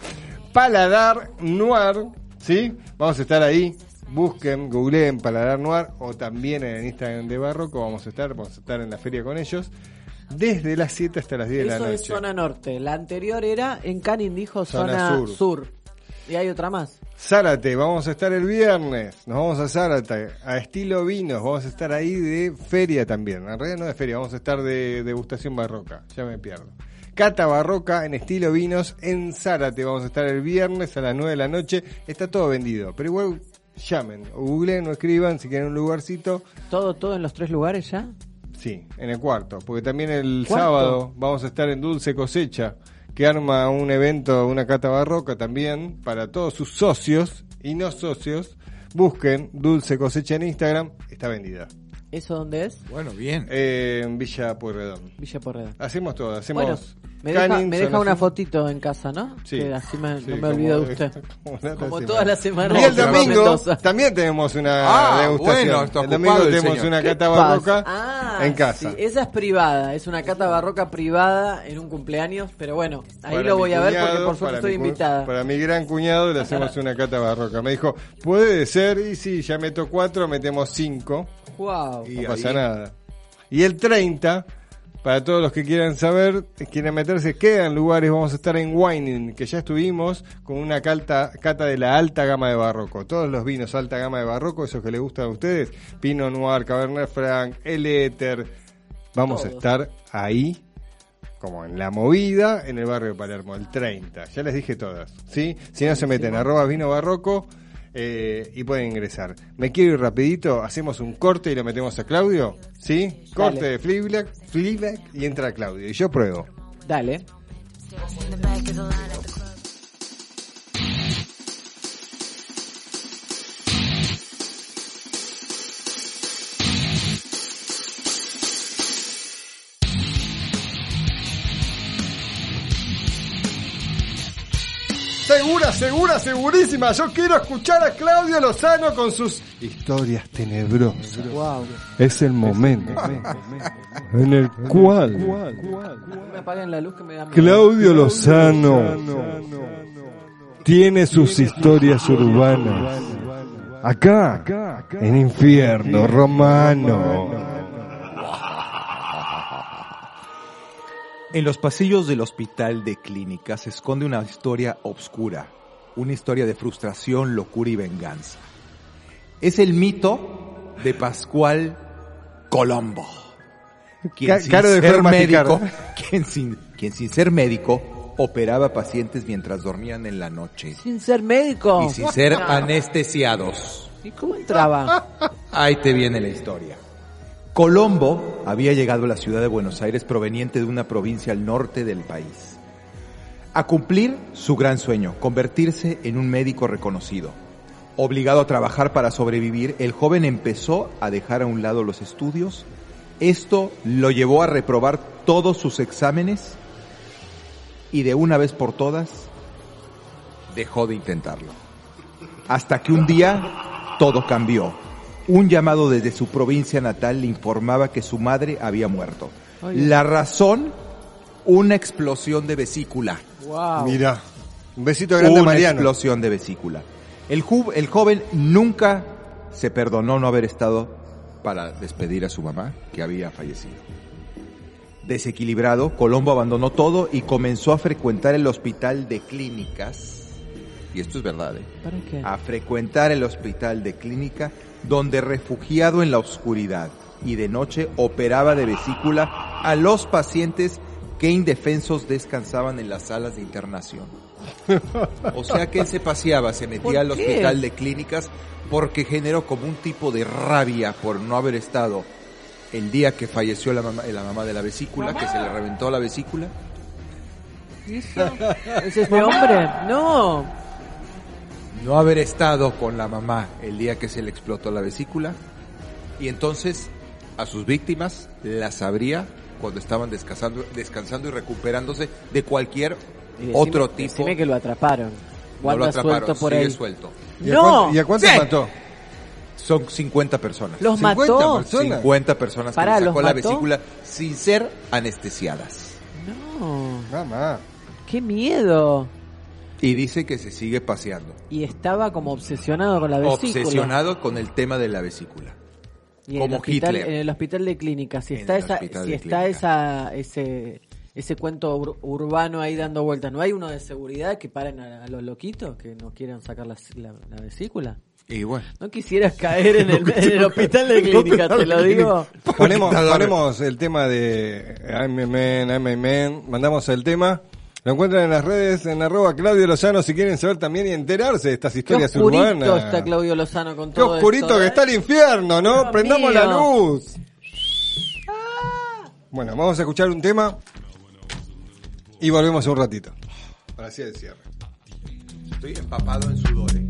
Paladar Noir, ¿sí? Vamos a estar ahí. Busquen, googleen Paladar Noir o también en el Instagram de Barroco. Vamos a estar, vamos a estar en la feria con ellos. Desde las 7 hasta las 10 de la Eso noche. es zona norte. La anterior era, en Canin dijo Zona zona, sur. sur. Y hay otra más. Zárate, vamos a estar el viernes, nos vamos a Zárate, a estilo vinos, vamos a estar ahí de feria también, en realidad no de feria, vamos a estar de degustación barroca, ya me pierdo. Cata barroca en estilo vinos en Zárate, vamos a estar el viernes a las 9 de la noche, está todo vendido, pero igual llamen, o googleen o escriban si quieren un lugarcito, ¿Todo, todo en los tres lugares ya? Sí, en el cuarto, porque también el ¿Cuarto? sábado vamos a estar en Dulce Cosecha, que arma un evento, una cata barroca también, para todos sus socios y no socios. Busquen Dulce Cosecha en Instagram, está vendida. ¿Eso dónde es? Bueno, bien. Eh, en Villa Pueyrredón. Villa Porreda. Hacemos todo, hacemos... Bueno, me deja, me una fotito en casa, ¿no? Sí. Que así me- Sí, no me olvido de usted. como todas las semanas. Y el domingo también tenemos una Ah, degustación. bueno, está el domingo el tenemos señor. una ¿Qué cata barroca Ah, en casa. sí, esa es privada, es una cata barroca privada en un cumpleaños, pero bueno, ahí Para lo mi voy a ver porque cuñado, por suerte para estoy mi invitada. Para mi gran cuñado le hacemos una cata barroca. Me dijo, puede ser, y sí, ya meto cuatro, metemos cinco. Wow. no pasa nada. Y el 30, para todos los que quieran saber, quieren meterse, quedan lugares, vamos a estar en Wining, que ya estuvimos con una cata de la alta gama de barroco. Todos los vinos alta gama de barroco, esos que les gustan a ustedes, Pinot Noir, Cabernet Franc, El Éter, vamos a estar ahí como en la movida en el barrio de Palermo, el 30. Ya les dije todas, ¿sí? Si no se meten, arroba vino barroco eh, y pueden ingresar. Me quiero ir rapidito, hacemos un corte y lo metemos a Claudio, ¿sí? Corte Dale. de Fleabag, Fleabag y entra Claudio. Y yo pruebo. Dale. Segura, segura, segurísima. Yo quiero escuchar a Claudio Lozano con sus historias tenebrosas. Wow. Es el momento en el cual. Claudio Lozano tiene sus historias urbanas. Acá, en Infierno Romano. En los pasillos del hospital de clínica se esconde una historia obscura, una historia de frustración, locura y venganza. Es el mito de Pascual Colombo. Quien Ca- sin caro de ser médico, quien sin, quien sin ser médico operaba pacientes mientras dormían en la noche Sin ser médico. y sin ser anestesiados. ¿Y cómo entraba? Ahí te viene la historia. Colombo había llegado a la ciudad de Buenos Aires proveniente de una provincia al norte del país. A cumplir su gran sueño, convertirse en un médico reconocido. Obligado a trabajar para sobrevivir, el joven empezó a dejar a un lado los estudios. Esto lo llevó a reprobar todos sus exámenes y de una vez por todas dejó de intentarlo. Hasta que un día todo cambió. Un llamado desde su provincia natal le informaba que su madre había muerto. Oye. La razón, una explosión de vesícula. Wow. Mira, un besito grande a Una Mariano. explosión de vesícula. El, ju- el joven nunca se perdonó no haber estado para despedir a su mamá, que había fallecido. Desequilibrado, Colombo abandonó todo y comenzó a frecuentar el hospital de clínicas. Y esto es verdad, ¿eh? ¿Para qué? a frecuentar el hospital de clínica donde refugiado en la oscuridad y de noche operaba de vesícula a los pacientes que indefensos descansaban en las salas de internación. O sea que él se paseaba, se metía al hospital de clínicas porque generó como un tipo de rabia por no haber estado el día que falleció la mamá, la mamá de la vesícula, que se le reventó la vesícula. ¿Ese es mi hombre? No. No haber estado con la mamá el día que se le explotó la vesícula y entonces a sus víctimas las habría cuando estaban descansando, descansando y recuperándose de cualquier Y decime- otro tipo. decime que lo atraparon. No lo atraparon, suelto por sigue ahí. suelto. ¿Y a ¡No! cuánto- ¿Y a cuántos Sí. mató? Son 50 personas. ¿Los 50 mató? personas. 50 personas Pará, que le ¿los sacó la vesícula sin ser anestesiadas. No. Mamá. ¡Qué miedo! Y dice que se sigue paseando. Y estaba como obsesionado con la vesícula. Obsesionado con el tema de la vesícula. Y como hospital, Hitler. En el hospital de clínica, si En está esa, si está clínica. esa, ese, ese cuento ur- urbano ahí dando vueltas, ¿no hay uno de seguridad que paren a, a los loquitos que no quieran sacar la, la- la vesícula? Y bueno. No quisieras caer en el, en el hospital de clínica, te lo digo. Ponemos, ponemos el tema de I'm a man, I'm a man. Mandamos el tema. Lo encuentran en las redes en arroba Claudio Lozano si quieren saber también y enterarse de estas Qué historias oscurito urbanas. está Claudio Lozano con Qué todo oscurito esto, que ¿eh? está el infierno, ¿no? Dios Prendamos la luz. Bueno, vamos a escuchar un tema y volvemos un ratito. Para así el cierre. Estoy empapado en sudores.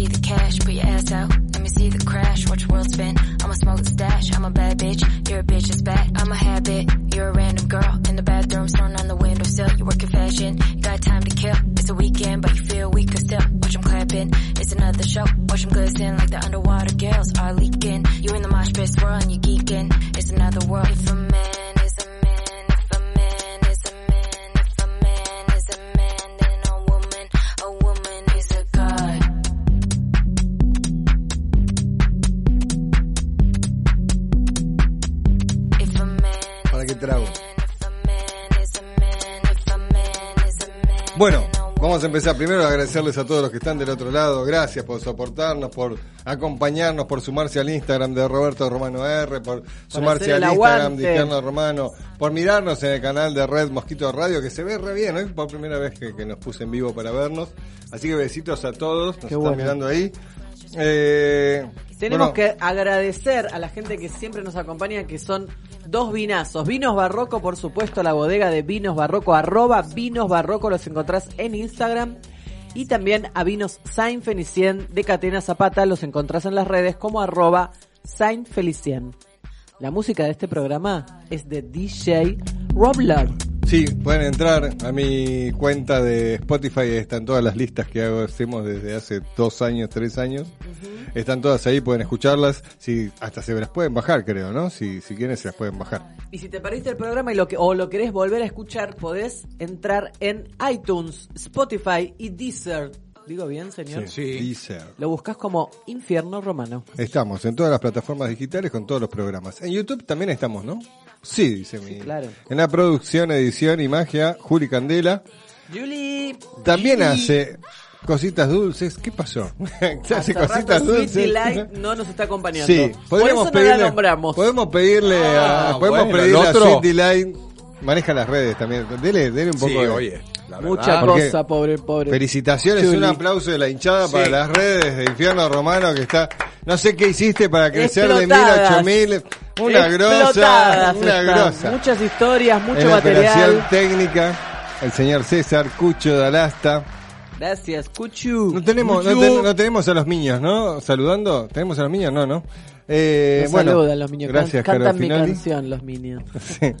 See the cash. Put your ass out. Let me see the crash. Watch the world spin. I'ma smoke the stash. I'm a bad bitch. You're a bitch that's bad. I'm a habit. You're a random girl in the bathroom, thrown on the windowsill. You work in fashion. You got time to kill. It's a weekend, but you feel weaker still. Watch 'em clapping. It's another show. Watch 'em glisten like the underwater gals are leaking. You in the mosh pit swirling, you geeking. It's another world. If a vamos a empezar primero a agradecerles a todos los que están del otro lado. Gracias por soportarnos, por acompañarnos, por sumarse al Instagram de Roberto Romano R, por sumarse al Instagram de Izquierdo Romano, por mirarnos en el canal de Red Mosquito Radio, que se ve re bien. Hoy por primera vez que, que nos puse en vivo para vernos. Así que besitos a todos, nos Qué están bueno. mirando ahí. Eh, Tenemos bueno, que agradecer a la gente que siempre nos acompaña, que son dos vinazos. Vinos Barroco, por supuesto, la bodega de Vinos Barroco, arroba Vinos Barroco, los encontrás en Instagram. Y también a Vinos Saint Felicien de Catena Zapata, los encontrás en las redes como arroba Saint Felicien. La música de este programa es de DJ Rob Love. Sí, pueden entrar a mi cuenta de Spotify, están todas las listas que hago, hacemos desde hace dos años, tres años. Están todas ahí, pueden escucharlas, si hasta se las pueden bajar, creo, ¿no? Si, si quieren se las pueden bajar. Y si te perdiste el programa y lo que, o lo querés volver a escuchar, podés entrar en iTunes, Spotify y Deezer. ¿Digo bien, señor? Deezer. Lo buscas como Infierno Romano. Estamos en todas las plataformas digitales con todos los programas. En YouTube también estamos, ¿no? Sí, dice mi. claro. En la producción, edición y magia, Juli Candela. Julie. También hace cositas dulces. ¿Qué pasó? hace rato cositas dulces. Delight no nos está acompañando. Sí, Por eso no pedirle, la nombramos. Podemos pedirle a, Ah, podemos bueno, pedirle a otro. Sweet Delight. Maneja las redes también. Dele, dele un poco Sí, de. oye, la Mucha cosa, pobre, pobre. Felicitaciones, un aplauso de la hinchada para las redes de Infierno Romano que está. No sé qué hiciste para crecer de mil a ocho mil. Una grosa, una grosa. Muchas historias, mucho en la operación material. técnica, el señor César Cucho de Alasta. Gracias, Cuchu. No tenemos, no, ten- no tenemos a los niños, ¿no? Saludando. ¿Tenemos a los niños? No, ¿no? Eh, bueno, saludan los niños. Gracias, Can- Caro Cantan mi Finoli. canción, los minions. Sí.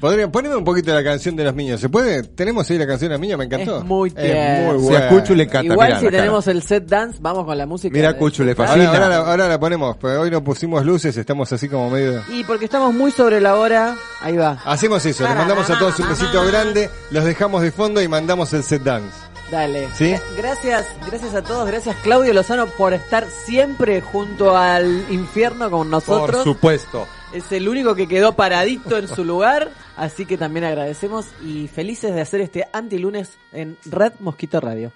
Podrían, poneme un poquito la canción de los niños. ¿Se puede? ¿Tenemos ahí la canción de los niños? Me encantó. Es muy Es tierno. muy Si buena. a Cuchu le encanta, Igual mirá si cara. tenemos el set dance, vamos con la música. Mira, Cuchu le Ahora, fascina. ahora la, ahora la ponemos, pero hoy no pusimos luces, estamos así como medio... Y porque estamos muy sobre la hora, ahí va. Hacemos eso, le mandamos a todos un besito grande, los dejamos de fondo y mandamos el set dance. Dale. ¿Sí? Gracias, gracias a todos, gracias Claudio Lozano por estar siempre junto al infierno con Por nosotros. supuesto. Es el único que quedó paradito en su lugar, así que también agradecemos y felices de hacer este antilunes en Red Mosquito Radio.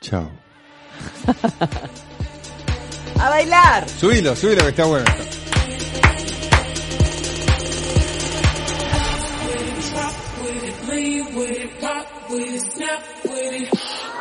Chao. ¡A bailar! Subilo, subilo que está bueno. with it, pop with it, snap with it.